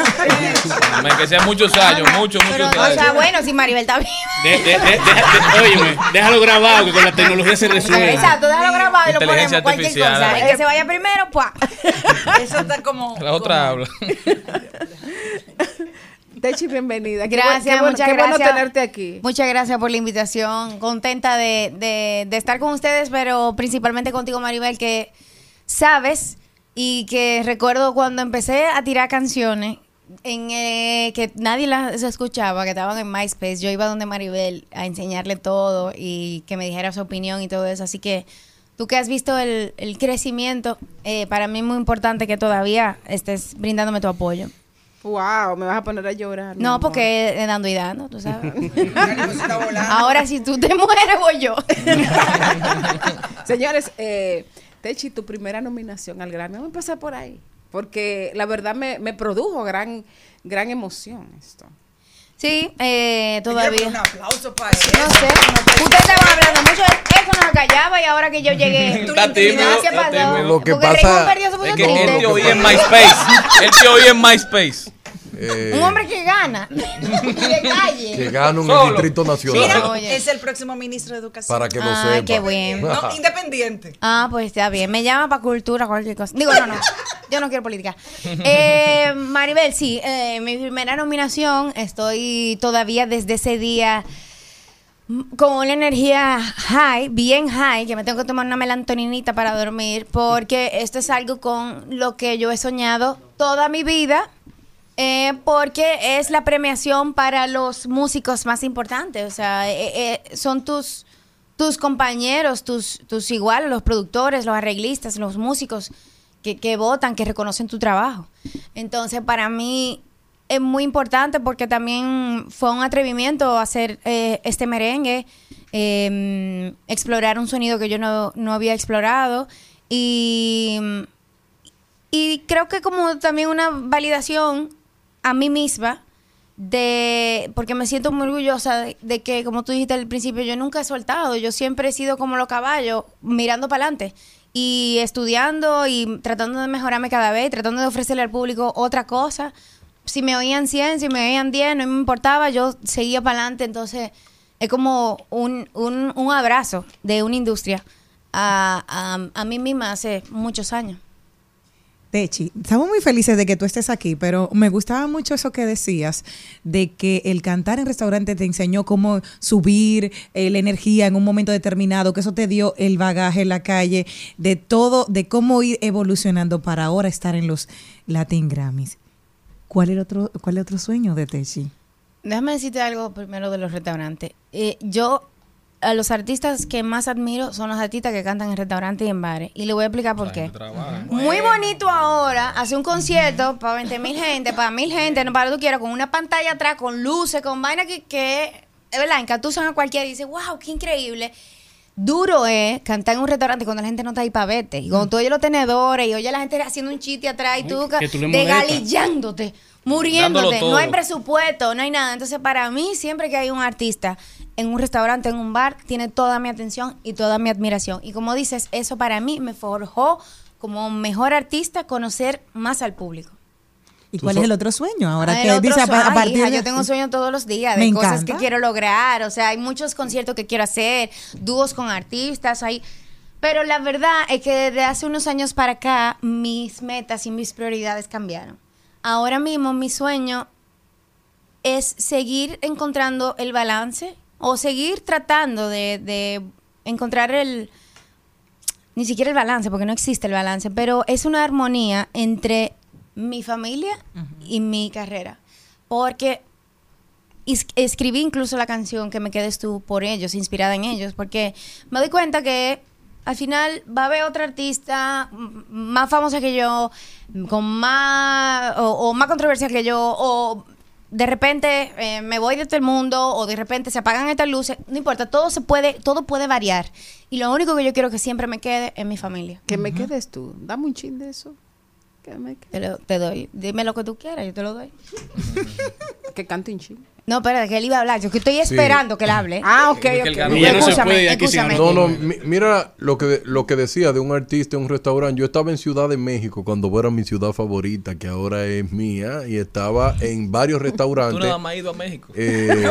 Que sean muchos años, muchos, muchos o años. sea, bueno, si Maribel está viva. De- de- de- de- de- óyeme, déjalo grabado que con la tecnología se resuelve. Exacto, déjalo grabado y lo Inteligencia ponemos cualquier artificial. cosa. El que se vaya primero, pues. Eso está como. La otra habla. *laughs* Techi, bienvenida. Gracias, qué bueno, muchas qué bueno gracias. tenerte aquí. Muchas gracias por la invitación. Contenta de, de- de estar con ustedes, pero principalmente contigo, Maribel, que sabes y que recuerdo cuando empecé a tirar canciones en eh, que nadie las escuchaba, que estaban en MySpace. Yo iba donde Maribel a enseñarle todo y que me dijera su opinión y todo eso. Así que tú que has visto el, el crecimiento, eh, para mí es muy importante que todavía estés brindándome tu apoyo. Wow, me vas a poner a llorar. No, porque es dando y dando, tú sabes. *laughs* Ahora si tú te *laughs* mueres, voy yo. *laughs* Señores, eh, Techi, tu primera nominación al Grammy, vamos a empezar por ahí. Porque la verdad me, me produjo gran, gran emoción esto. Sí, eh, todavía. Un aplauso para No sé. Ustedes estaban hablando mucho de eso, no se callaba y ahora que yo llegué. *laughs* Está tímido, ¿Qué está pasó? tímido. Lo que Porque pasa- Raymond perdió se puso Es que él triste. te oía en MySpace. Él te oía en MySpace. Eh, Un hombre que gana. *laughs* de calle. que en el Solo. Distrito Nacional. Mira, Oye. es el próximo ministro de Educación. Para que lo Ay, sepa. qué bien. No, independiente. Ah, pues está bien. Me llama para cultura, cualquier cosa. Digo, no, no. Yo no quiero política. Eh, Maribel, sí. eh, mi primera nominación. Estoy todavía desde ese día con una energía high, bien high, que me tengo que tomar una melantoninita para dormir, porque esto es algo con lo que yo he soñado toda mi vida. Eh, porque es la premiación para los músicos más importantes. O sea, eh, eh, son tus, tus compañeros, tus, tus iguales, los productores, los arreglistas, los músicos que, que votan, que reconocen tu trabajo. Entonces, para mí es muy importante porque también fue un atrevimiento hacer eh, este merengue, eh, explorar un sonido que yo no, no había explorado y, y creo que como también una validación a mí misma de porque me siento muy orgullosa de, que como tú dijiste al principio yo nunca he soltado yo siempre he sido como los caballos mirando para adelante y estudiando y tratando de mejorarme cada vez tratando de ofrecerle al público otra cosa. Si me oían 100 si me oían 10 no me importaba yo seguía para adelante. Entonces es como un, un, un abrazo de una industria a, a, a mí misma hace muchos años Techi, estamos muy felices de que tú estés aquí, pero me gustaba mucho eso que decías, de que el cantar en restaurante te enseñó cómo subir eh, la energía en un momento determinado, que eso te dio el bagaje en la calle, de todo, de cómo ir evolucionando para ahora estar en los Latin Grammys. ¿Cuál es el otro, cuál otro sueño de Techi? Déjame decirte algo primero de los restaurantes. Eh, yo, a los artistas que más admiro son los artistas que cantan en restaurantes y en bares. Y le voy a explicar por qué. Muy bonito ahora hacer un concierto para 20 mil gente, para mil gente, no para lo que tú quieras, con una pantalla atrás, con luces, con vaina que, que es verdad, encatusan a cualquiera y dice, wow, qué increíble. Duro es cantar en un restaurante cuando la gente no está ahí para verte. Y cuando tú oyes los tenedores y oyes a la gente haciendo un chiste atrás y tú, tú degalillándote, muriéndote, no hay presupuesto, no hay nada. Entonces, para mí, siempre que hay un artista en un restaurante, en un bar, tiene toda mi atención y toda mi admiración. Y como dices, eso para mí me forjó como mejor artista conocer más al público. ¿Y cuál es el otro sueño? Ahora Ah, que dice a, a partir hija, de yo tengo sueños todos los días de Me cosas encanta. que quiero lograr. O sea, hay muchos conciertos que quiero hacer, dúos con artistas, hay. Pero la verdad es que desde hace unos años para acá, mis metas y mis prioridades cambiaron. Ahora mismo mi sueño es seguir encontrando el balance o seguir tratando de, de encontrar el, ni siquiera el balance, porque no existe el balance, pero es una armonía entre mi familia y mi carrera. Porque es- escribí incluso la canción que me quedes tú por ellos, inspirada en ellos, porque me doy cuenta que al final va a haber otra artista más famosa que yo, con más o, o más controversia que yo, o de repente eh, me voy de todo el mundo, o de repente se apagan estas luces, no importa, todo se puede, todo puede variar. Y lo único que yo quiero que siempre me quede es mi familia. Que me quedes tú. Dame un chin de eso. Te, lo- te doy. Dime lo que tú quieras, yo te lo doy. que cante un chin. No, espérate, que él iba a hablar. Yo que estoy esperando que él hable. Ah, ok, que el ok. ganó. Y ya no Escúchame, escúchame. No, no, mi- mira lo que, lo que decía de un artista en un restaurante. Yo estaba en Ciudad de México cuando era mi ciudad favorita, que ahora es mía, y estaba en varios Tú restaurantes. nada más has ido a México. Eh, *laughs*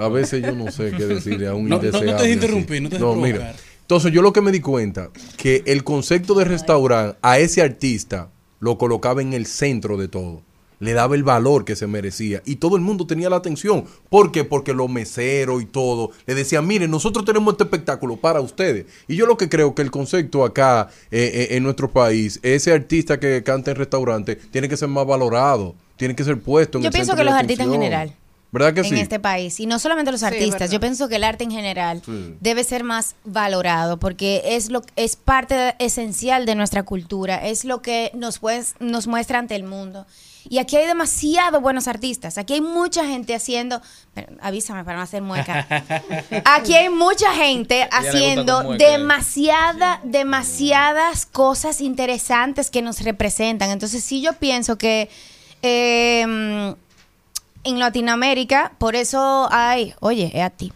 a veces yo no sé qué decirle a un No, no, no te interrumpir, no te mira. Entonces yo lo que me di cuenta, que el concepto de restaurante a ese artista lo colocaba en el centro de todo. Le daba el valor que se merecía. Y todo el mundo tenía la atención. ¿Por qué? Porque los meseros y todo le decían, miren, nosotros tenemos este espectáculo para ustedes. Y yo lo que creo que el concepto acá eh, eh, en nuestro país, ese artista que canta en restaurante, tiene que ser más valorado. Tiene que ser puesto en Yo el pienso centro que de los artistas en general. ¿Verdad que en sí? este país. Y no solamente los Sí, artistas, yo pienso que el arte en general Sí. debe ser más valorado porque es lo es parte esencial de nuestra cultura, es lo que nos pues, nos muestra ante el mundo. Y aquí hay demasiado buenos artistas. Aquí hay mucha gente haciendo, pero avísame para no hacer mueca. *laughs* Aquí hay mucha gente haciendo mueca, demasiada, demasiadas cosas interesantes que nos representan. Entonces sí yo pienso que eh, en Latinoamérica, por eso hay, oye, es a ti.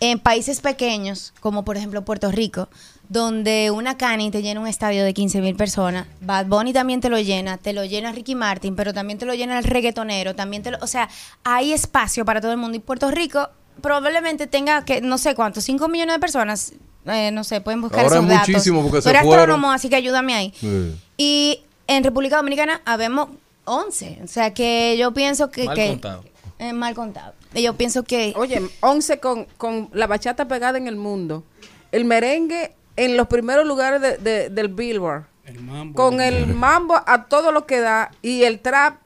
En países pequeños, como por ejemplo Puerto Rico, donde una cani te llena un estadio de 15 mil personas, Bad Bunny también te lo llena, te lo llena Ricky Martin, pero también te lo llena el reggaetonero, también te lo, o sea, hay espacio para todo el mundo y Puerto Rico probablemente tenga que, no sé cuántos, 5 millones de personas, eh, no sé, pueden buscar Ahora esos es datos. muchísimo porque Tú se eres astrónomo, así que ayúdame ahí. Sí. Y en República Dominicana habemos 11. O sea que yo pienso que... Mal que- contado. eh, mal contado. Y Yo pienso que... Oye, 11 con, con la bachata pegada en el mundo. El merengue en los primeros lugares de- de- del Billboard. El mambo. Con el mambo a todo lo que da y el trap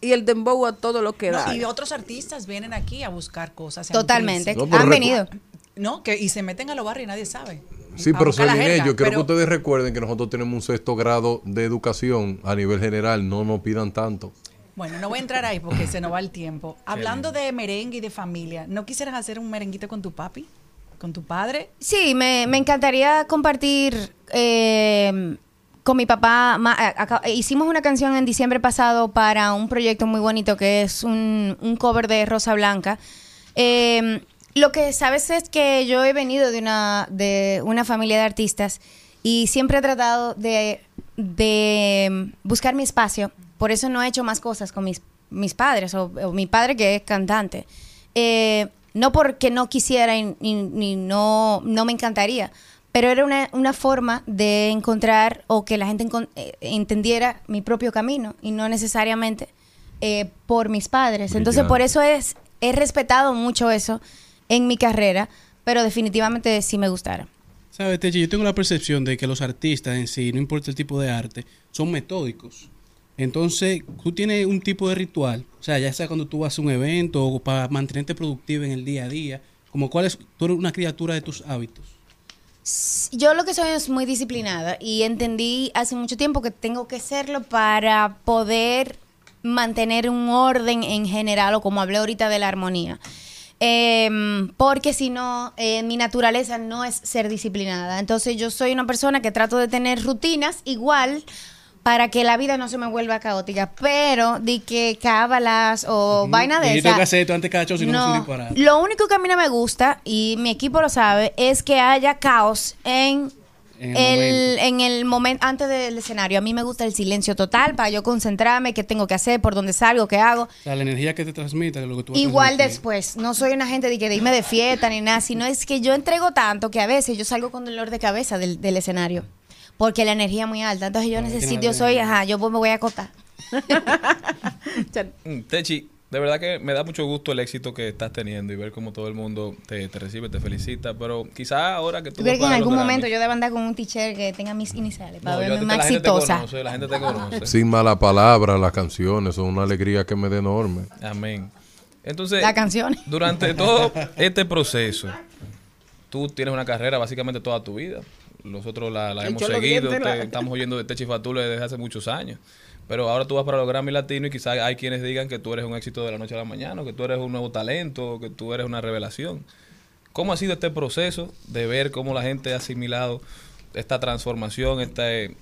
y el dembow a todo lo que da. No, y otros artistas vienen aquí a buscar cosas. Totalmente. Han venido. No, que y se meten a los barrios y nadie sabe. Sí, pero Celine, yo quiero pero- que ustedes recuerden que nosotros tenemos un sexto grado de educación a nivel general, no nos pidan tanto. Bueno, no voy a entrar ahí porque se nos va el tiempo. Hablando de merengue y de familia, ¿no quisieras hacer un merenguito con tu papi? ¿Con tu padre? Sí, me, me encantaría compartir eh, con mi papá. ma- a- aca- hicimos una canción en diciembre pasado para un proyecto muy bonito que es un, un cover de Rosa Blanca. Eh, lo que sabes es que yo he venido de una, de una familia de artistas y siempre he tratado de, de buscar mi espacio. Por eso no he hecho más cosas con mis, mis padres o, o mi padre que es cantante. Eh, no porque no quisiera y, y- ni no, no me encantaría, pero era una, una forma de encontrar o que la gente eh, entendiera mi propio camino y no necesariamente eh, por mis padres. Entonces, por eso es, he respetado mucho eso en mi carrera, pero definitivamente sí me gustara. ¿Sabes, Techi? Yo tengo la percepción de que los artistas en sí, no importa el tipo de arte, son metódicos. Entonces, tú tienes un tipo de ritual, o sea, ya sea cuando tú vas a un evento o para mantenerte productivo en el día a día, como cuál es, tú eres una criatura de tus hábitos. Yo lo que soy es muy disciplinada y entendí hace mucho tiempo que tengo que serlo para poder mantener un orden en general o como hablé ahorita de la armonía. Em, porque si no, eh, mi naturaleza no es ser disciplinada. Entonces yo soy una persona que trato de tener rutinas igual para que la vida no se me vuelva caótica, pero de que cábalas o vaina de Y esa. tengo que hacer esto antes de cada show, si no, disparate. Lo único que a mí no me gusta, y mi equipo lo sabe, es que haya caos en En el el, en el momento antes del escenario. A mí me gusta el silencio total para yo concentrarme, qué tengo que hacer, por dónde salgo, qué hago. O sea, la energía que te transmite, lo que tú vas a Igual después, no soy una gente de que de irme de fiesta ni nada, sino es que yo entrego tanto que a veces yo salgo con dolor de cabeza del, del escenario. Porque la energía es muy alta. Entonces yo necesito, yo soy, ajá, yo me voy a acotar. *laughs* *laughs* Techi, de verdad que me da mucho gusto el éxito que estás teniendo y ver cómo todo el mundo te, te recibe, te felicita, pero quizá ahora que tú Tú crees vas que en algún momento yo debo andar con un t-shirt que tenga mis iniciales para No, yo- verme la más gente te exitosa. conoce, la gente te conoce. *laughs* Sin mala palabra, las canciones son una alegría que me da enorme. Amén. Entonces, La canción. *laughs* durante todo este proceso, tú tienes una carrera básicamente toda tu vida. Nosotros la, la hemos seguido, te- la- estamos oyendo de Techi Fatule desde hace muchos años. Pero ahora tú vas para los Grammy Latinos y quizás hay quienes digan que tú eres un éxito de la noche a la mañana, o que tú eres un nuevo talento, o que tú eres una revelación. ¿Cómo ha sido este proceso de ver cómo la gente ha asimilado esta transformación, este,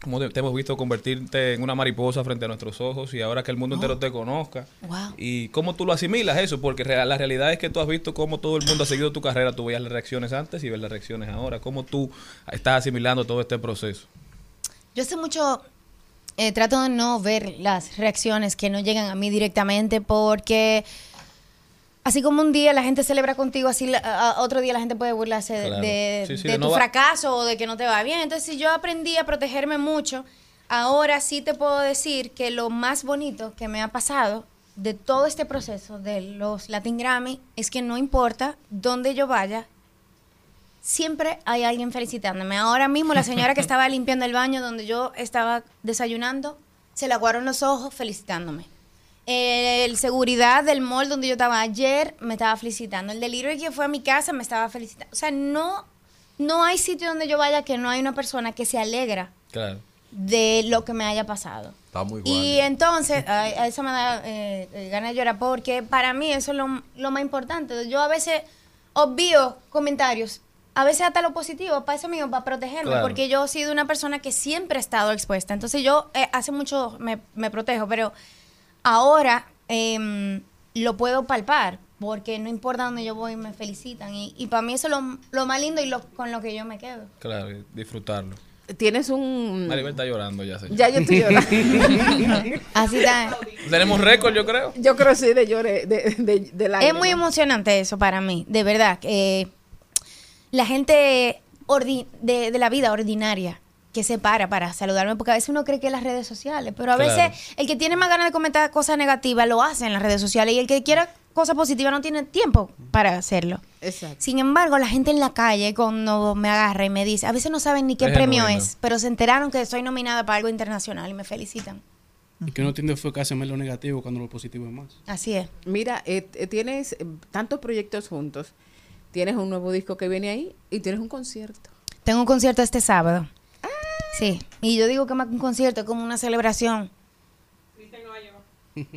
Como te, te hemos visto convertirte en una mariposa frente a nuestros ojos y ahora que el mundo Oh. entero te conozca. Wow. ¿Y cómo tú lo asimilas eso? Porque la realidad es que tú has visto cómo todo el mundo ha seguido tu carrera. Tú veías las reacciones antes y ves las reacciones ahora. ¿Cómo tú estás asimilando todo este proceso? Yo hace mucho eh, trato de no ver las reacciones que no llegan a mí directamente porque así como un día la gente celebra contigo, así la- a- otro día la gente puede burlarse de- Claro. de, Sí, sí, de de tu no fracaso o de que no te va bien. Entonces, si yo aprendí a protegerme mucho, ahora sí te puedo decir que lo más bonito que me ha pasado de todo este proceso de los Latin Grammy es que no importa dónde yo vaya, siempre hay alguien felicitándome. Ahora mismo la señora que *laughs* estaba limpiando el baño donde yo estaba desayunando, se le aguaron los ojos felicitándome. El seguridad del mall donde yo estaba ayer me estaba felicitando. El delivery que fue a mi casa me estaba felicitando. O sea, no, no hay sitio donde yo vaya que no hay una persona que se alegra Claro. de lo que me haya pasado. Está muy Y entonces, *laughs* a, a eso me da eh, eh, ganas de llorar, porque para mí eso es lo, lo más importante. Yo a veces obvio comentarios, a veces hasta lo positivo, para eso mismo, para protegerme, Claro. porque yo he sido una persona que siempre he estado expuesta. Entonces yo eh, hace mucho me, me protejo, pero ahora em, lo puedo palpar, porque no importa dónde yo voy, me felicitan. Y, y para mí eso es lo, lo más lindo y lo, con lo que yo me quedo. Claro, disfrutarlo. Tienes un... Maribel está llorando ya, señor. Ya yo estoy llorando. *laughs* Así está. Tenemos récord, yo creo. Yo creo sí de llore, de, de, de Es muy emocionante eso para mí, de verdad. Eh, la gente de, de la vida ordinaria que se para para saludarme, porque a veces uno cree que es las redes sociales, pero a Claro. veces el que tiene más ganas de comentar cosas negativas lo hace en las redes sociales y el que quiera cosas positivas no tiene tiempo para hacerlo. Exacto. Sin embargo, la gente en la calle cuando me agarra y me dice, a veces no saben ni qué Es premio genuino. es, pero se enteraron que soy nominada para algo internacional y me felicitan. Y que no tiende a enfocarse más en lo negativo cuando lo positivo es más. Así es. Mira, eh, eh, tienes eh, tantos proyectos juntos. Tienes un nuevo disco que viene ahí y tienes un concierto. Tengo un concierto este sábado. Sí, y yo digo que más que un concierto es como una celebración.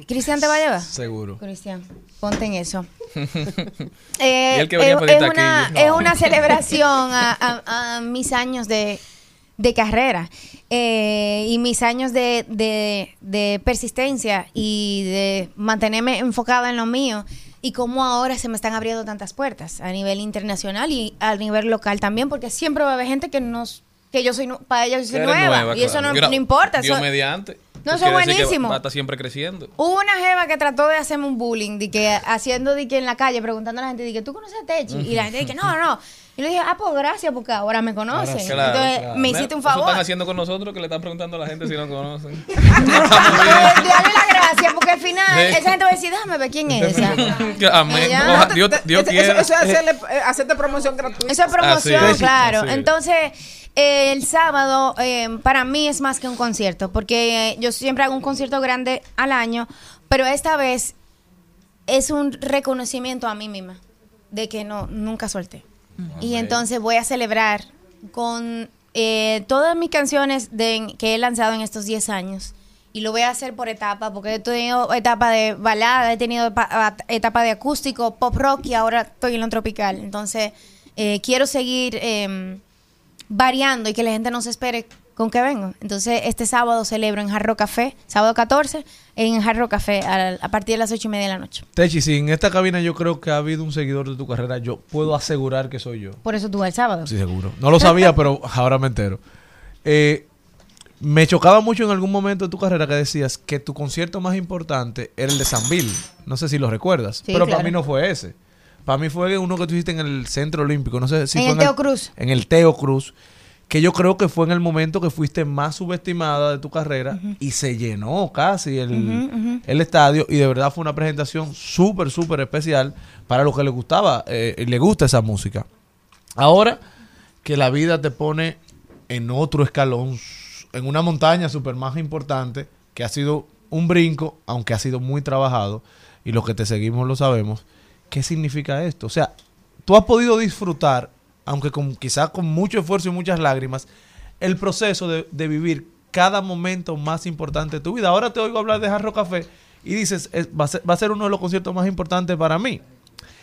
¿Cristian *laughs* te va a llevar? Seguro. Cristian, ponte en eso. *laughs* Eh, Y el que venía es, una, aquí. es una *laughs* celebración a, a- a mis años de, de carrera eh, y mis años de, de- de persistencia y de mantenerme enfocada en lo mío y cómo ahora se me están abriendo tantas puertas a nivel internacional y a nivel local también, porque siempre va a haber gente que nos que yo soy para ellos yo soy nueva, y eso no, no importa. Dios eso- mediante. No, Eso es buenísimo. Va a estar siempre creciendo. Hubo una jeva que trató de hacerme un bullying, de que haciendo de que en la calle, preguntando a la gente, de que tú conoces a Techi. Y la gente dice que no, no. Y le dije, ah, pues gracias, porque ahora me conocen. Claro, Entonces claro. me hiciste un favor. están haciendo con nosotros que le están preguntando a la gente si nos conocen. *laughs* Dale la gracia, porque al final Sí. esa gente va a decir, déjame ver quién es esa. Amén. Oja- Dios, Dios Eso, es hacerle, eh, hacerte promoción gratuita. Eso es promoción, Así es. claro. Es. Entonces, eh, el sábado eh, para mí es más que un concierto, porque eh, yo siempre hago un concierto grande al año, pero esta vez es un reconocimiento a mí misma de que no nunca solté. Y entonces voy a celebrar con eh, todas mis canciones de, que he lanzado en estos 10 años. Y lo voy a hacer por etapa, porque he tenido etapa de balada, he tenido etapa de acústico, pop rock y ahora estoy en lo tropical. Entonces, eh, quiero seguir eh, variando y que la gente no se espere con qué vengo. Entonces, este sábado celebro en Jarro Café, sábado 14, en Jarro Café a, a partir de las 8 y media de la noche. Techi, si en esta cabina yo creo que ha habido un seguidor de tu carrera, yo puedo asegurar que soy yo. Por eso tú vas el sábado. Sí, seguro. No lo sabía, *laughs* pero ahora me entero. Eh, me chocaba mucho en algún momento de tu carrera que decías que tu concierto más importante era el de San Bill. No sé si lo recuerdas. Sí, pero para mí no fue ese. Para mí fue uno que tú hiciste en el Centro Olímpico. No sé si En fue el Teo Cruz. En el Teo Cruz. Que yo creo que fue en el momento que fuiste más subestimada de tu carrera y se llenó casi el, el estadio y de verdad fue una presentación súper, súper especial para los que les gustaba, eh, y le gusta esa música. Ahora que la vida te pone en otro escalón, en una montaña súper más importante, que ha sido un brinco, aunque ha sido muy trabajado, y los que te seguimos lo sabemos, ¿qué significa esto? O sea, tú has podido disfrutar, aunque con, quizás con mucho esfuerzo y muchas lágrimas, el proceso de, de vivir cada momento más importante de tu vida. Ahora te oigo hablar de Jarro Café y dices, es- va, a ser, va a ser uno de los conciertos más importantes para mí.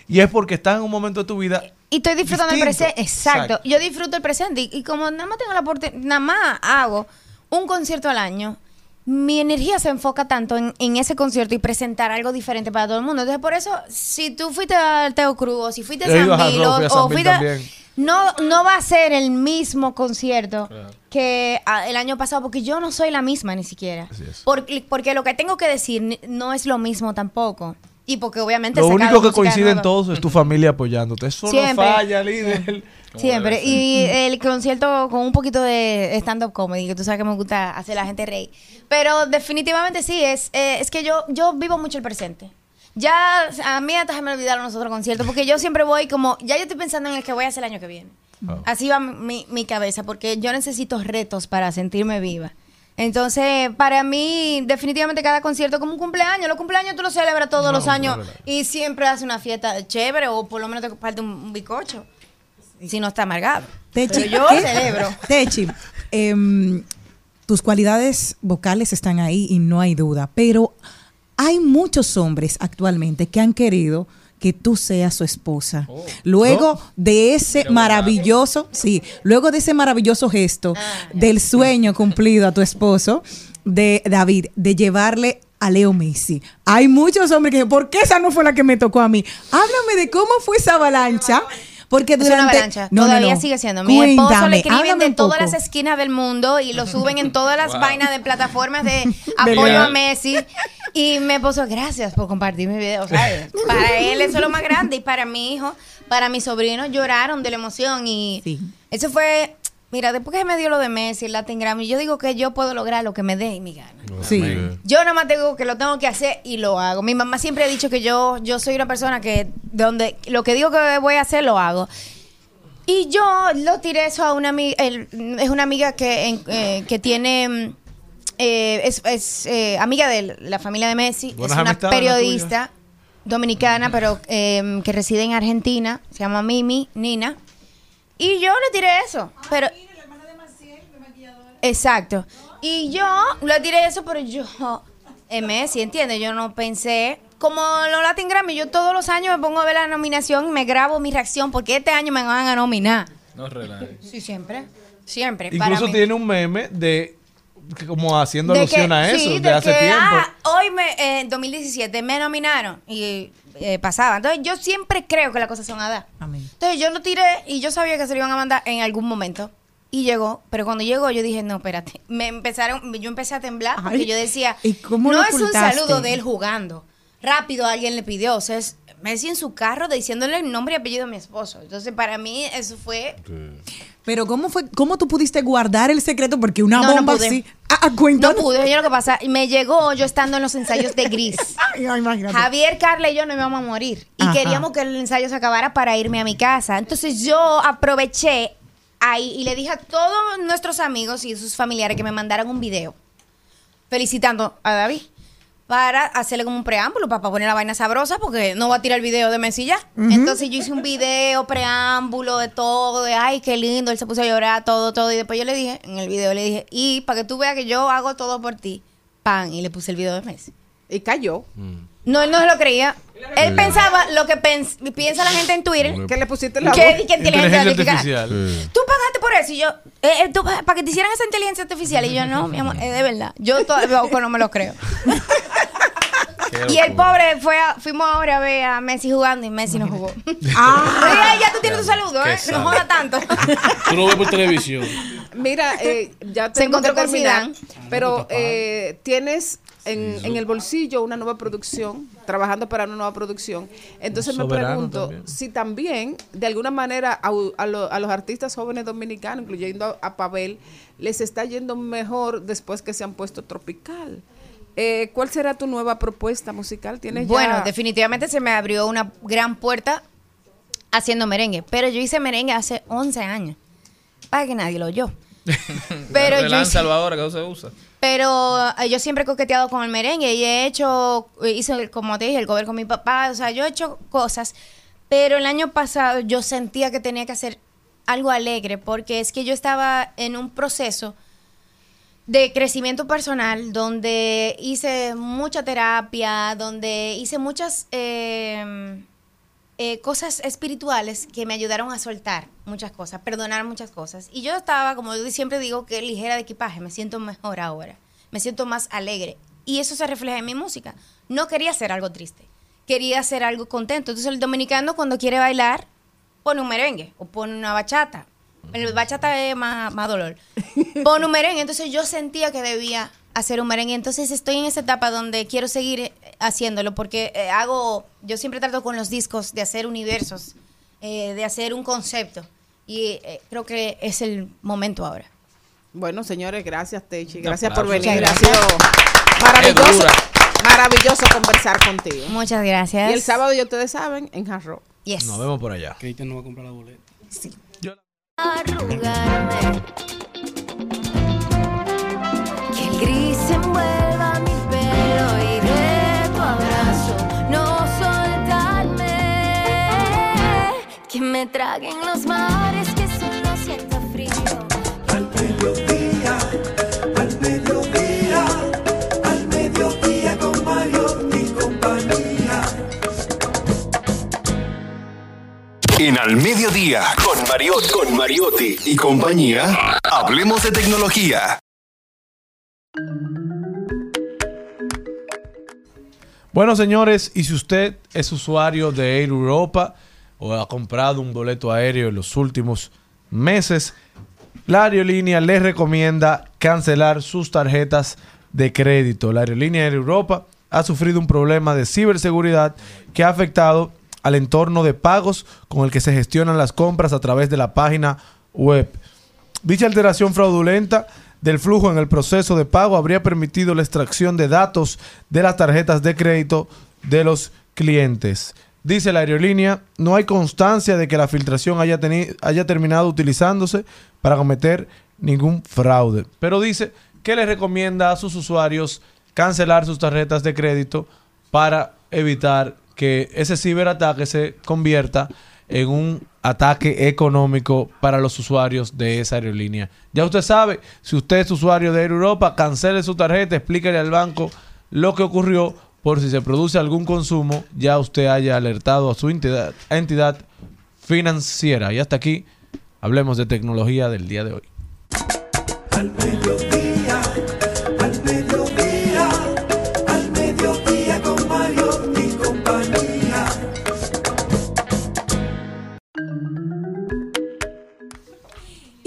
Y es porque estás en un momento de tu vida Y estoy disfrutando el presente. Exacto. Exacto. Yo disfruto el presente. Y, y como nada más tengo la oportunidad, nada más hago un concierto al año, mi energía se enfoca tanto en, en ese concierto y presentar algo diferente para todo el mundo. Entonces, por eso, si tú fuiste al Teo Cruz, o si fuiste a San Bill, a o- San o Bill fuiste a- no, no va a ser el mismo concierto que ah, el año pasado, porque yo no soy la misma ni siquiera. Porque, porque lo que tengo que decir no es lo mismo tampoco. Y porque obviamente... Lo único que coincide en todos es tu familia apoyándote. Eso Siempre. no falla, líder. Siempre. Y el concierto con un poquito de stand-up comedy, que tú sabes que me gusta hacer la gente reír. Pero definitivamente sí, es, eh, es que yo, yo vivo mucho el presente. Ya a mí hasta se me olvidaron los otros conciertos, porque yo siempre voy como, ya yo estoy pensando en el que voy a hacer el año que viene. Así va mi, mi cabeza, porque yo necesito retos para sentirme viva. Entonces, para mí, definitivamente cada concierto es como un cumpleaños. Los cumpleaños tú lo celebras todos No, los años no, no, no. y siempre haces una fiesta chévere o por lo menos te parte un, un bizcocho. Si no está amargado. Techi, Pero yo ¿qué? celebro. *laughs* Techi, em, tus cualidades vocales están ahí y no hay duda, pero hay muchos hombres actualmente que han querido que tú seas su esposa. Oh. Luego de ese maravilloso, sí, luego de ese maravilloso gesto Ah, del sueño cumplido a tu esposo, de David, de llevarle a Leo Messi. Hay muchos hombres que dicen, ¿por qué esa no fue la que me tocó a mí? Háblame de cómo fue esa avalancha. Porque Es una durante... avalancha. No, Todavía no. sigue siendo. Mi esposo Cuéntame, le escriben de todas poco. las esquinas del mundo y lo suben en todas las Wow. vainas de plataformas de *laughs* apoyo a Messi. Y mi esposo, gracias por compartir mi video. ¿sabes? *laughs* Para él eso es lo más grande. Y para mi hijo, para mis sobrinos, lloraron de la emoción. Y eso fue. Mira, después que me dio lo de Messi, el Latin Grammy, yo digo que yo puedo lograr lo que me dé y mi gana. Sí. Yo nada más tengo que lo tengo que hacer y lo hago. Mi mamá siempre ha dicho que yo, yo soy una persona que donde lo que digo que voy a hacer lo hago. Y yo lo tiré eso a una amiga, el- es una amiga que, en- eh, que tiene, mm, eh, es, es, eh, amiga de la familia de Messi, Buenas es una periodista dominicana, pero eh, que reside en Argentina, se llama Mimi, Nina. Y yo le tiré eso, pero... Exacto. Y yo le tiré eso, pero yo, *laughs* en Messi, ¿entiendes? Yo no pensé, como los Latin Grammy, yo todos los años me pongo a ver la nominación y me grabo mi reacción, porque este año me van a nominar. No relajes. Sí, siempre. Siempre. para Incluso mí. tiene un meme de como haciendo De alusión que- a eso, sí, de, hace que, tiempo. ah, hoy, me, eh, en 2017, me nominaron y eh, pasaba. Entonces, yo siempre creo que las cosas son a dar. Entonces, yo lo tiré y yo sabía que se lo iban a mandar en algún momento. Y llegó, pero cuando llegó yo dije, no, espérate. Me empezaron, yo empecé a temblar porque Ay, yo decía, ¿y cómo no lo es un saludo de él jugando. Rápido alguien le pidió, o sea, es Messi en su carro diciéndole el nombre y apellido de mi esposo. Entonces, para mí eso fue Pero ¿cómo fue, cómo tú pudiste guardar el secreto? Porque una No, no bomba pude. así. Ah, ah. No pude, yo lo que pasa, me llegó yo estando en los ensayos de Gris. *laughs* Ay, ay, imagínate. Javier, Carla y yo nos íbamos a morir. Y Ajá. queríamos que el ensayo se acabara para irme a mi casa. Entonces yo aproveché ahí y le dije a todos nuestros amigos y sus familiares que me mandaran un video felicitando a David para hacerle como un preámbulo, para poner la vaina sabrosa, porque no va a tirar el video de Messi ya. Entonces yo hice un video, preámbulo de todo, de ay, qué lindo, él se puso a llorar, todo, todo. Y después yo le dije, en el video le dije, y para que tú veas que yo hago todo por ti, pan, y le puse el video de Messi. Y cayó. No, él no se lo creía. Él pensaba lo que pens- piensa la gente en Twitter. Que le pusiste la que, voz. que inteligencia artificial. artificial. Tú pagaste por eso y yo, eh, eh, tú, para que te hicieran esa inteligencia artificial. Y yo, no, mi amor, es de verdad. Yo todavía no me lo creo. Y el pobre fue a- fuimos ahora a ver a Messi jugando y Messi no jugó. Ah, ya tú tienes tu saludo, ¿eh? No joda tanto. Tú lo ves por televisión. Mira, eh, ya Se tenemos encontró que con Zidane. pero eh, tienes en, en el bolsillo una nueva producción, trabajando para una nueva producción. Entonces me pregunto también. si también, de alguna manera, a, a lo- a los artistas jóvenes dominicanos, incluyendo a, a Pavel, les está yendo mejor después que se han puesto tropical. Eh, ¿Cuál será tu nueva propuesta musical? ¿Tienes Bueno, ya- definitivamente se me abrió una gran puerta haciendo merengue. Pero yo hice merengue hace 11 años. Para que nadie lo oyó. *laughs* Pero yo hice- ahora que no se usa. Pero eh, yo siempre he coqueteado con el merengue y he hecho, hice, el- como te dije, el cover con mi papá. O sea, yo he hecho cosas. Pero el año pasado yo sentía que tenía que hacer algo alegre porque es que yo estaba en un proceso de crecimiento personal donde hice mucha terapia, donde hice muchas... eh, eh, cosas espirituales que me ayudaron a soltar muchas cosas, perdonar muchas cosas. Y yo estaba, como yo siempre digo, que ligera de equipaje, me siento mejor ahora, me siento más alegre. Y eso se refleja en mi música. No quería hacer algo triste, quería hacer algo contento. Entonces el dominicano cuando quiere bailar, pone un merengue o pone una bachata. El bachata es más, más dolor. *laughs* Pone un merengue. Entonces yo sentía que debía hacer un merengue. Entonces estoy en esa etapa donde quiero seguir haciéndolo porque eh, hago, yo siempre trato con los discos de hacer universos, eh, de hacer un concepto. Y eh, creo que es el momento ahora. Bueno, señores, gracias, Techi. Gracias por venir. Gracias. maravilloso, maravilloso conversar contigo. Muchas gracias. Y el sábado, ya ustedes saben, en Hard Rock. Yes. Nos vemos por allá. Cristian no va a comprar la boleta. Sí. arrugarme. Que el gris mi Que me traguen los mares que solo siento frío. Al mediodía, al mediodía, al mediodía con Mario y compañía. En Al Mediodía, con Mariotti, con Mariotti y compañía, hablemos de tecnología. Bueno, señores, y si usted es usuario de Air Europa o ha comprado un boleto aéreo en los últimos meses, la aerolínea les recomienda cancelar sus tarjetas de crédito. La aerolínea Air Europa ha sufrido un problema de ciberseguridad que ha afectado al entorno de pagos con el que se gestionan las compras a través de la página web. Dicha alteración fraudulenta del flujo en el proceso de pago habría permitido la extracción de datos de las tarjetas de crédito de los clientes. Dice la aerolínea, no hay constancia de que la filtración haya, haya terminado utilizándose para cometer ningún fraude. Pero dice que le recomienda a sus usuarios cancelar sus tarjetas de crédito para evitar que ese ciberataque se convierta en un ataque económico para los usuarios de esa aerolínea. Ya usted sabe, si usted es usuario de Air Europa, cancele su tarjeta, explíquele al banco lo que ocurrió por si se produce algún consumo, ya usted haya alertado a su entidad, financiera. Y hasta aquí hablemos de tecnología del día de hoy.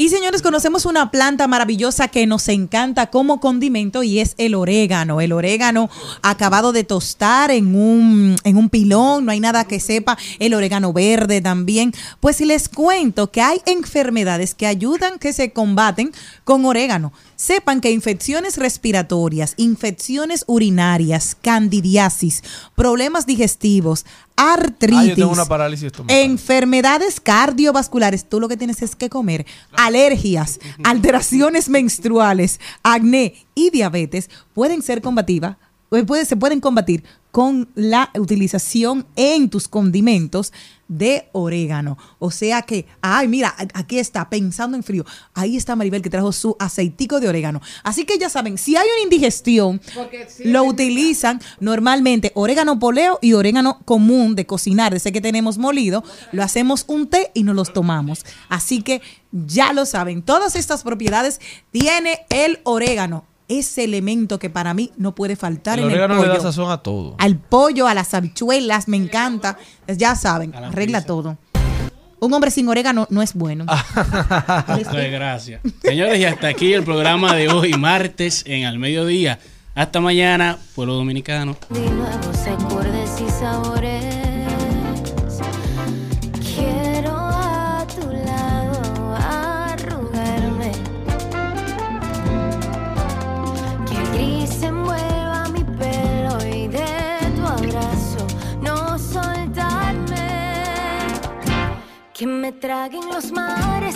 Y señores, conocemos una planta maravillosa que nos encanta como condimento y es el orégano. El orégano acabado de tostar en un, en un pilón, no hay nada que sepa. El orégano verde también. Pues les cuento que hay enfermedades que ayudan, que se combaten con orégano. Sepan que infecciones respiratorias, infecciones urinarias, candidiasis, problemas digestivos, artritis, Ah, yo tengo una parálisis estomacal. enfermedades cardiovasculares, tú lo que tienes es que comer, alergias, alteraciones menstruales, acné y diabetes pueden ser combativas, eh, se pueden combatir con la utilización en tus condimentos de orégano. O sea que, ay, mira, aquí está, pensando en frío. Ahí está Maribel que trajo su aceitico de orégano. Así que ya saben, si hay una indigestión, lo utilizan normalmente orégano poleo y orégano común de cocinar, de ese que tenemos molido, lo hacemos un té y nos los tomamos. Así que ya lo saben, todas estas propiedades tiene el orégano, ese elemento que para mí no puede faltar El en el orégano le pollo. da sazón a todo. Al pollo, a las habichuelas, me encanta. Ya saben, arregla todo. Un hombre sin orégano no es bueno. Pues gracias. Señores, y hasta aquí el programa de hoy, martes en al mediodía. Hasta mañana, pueblo dominicano. De y sabores. Que me traguen los mares,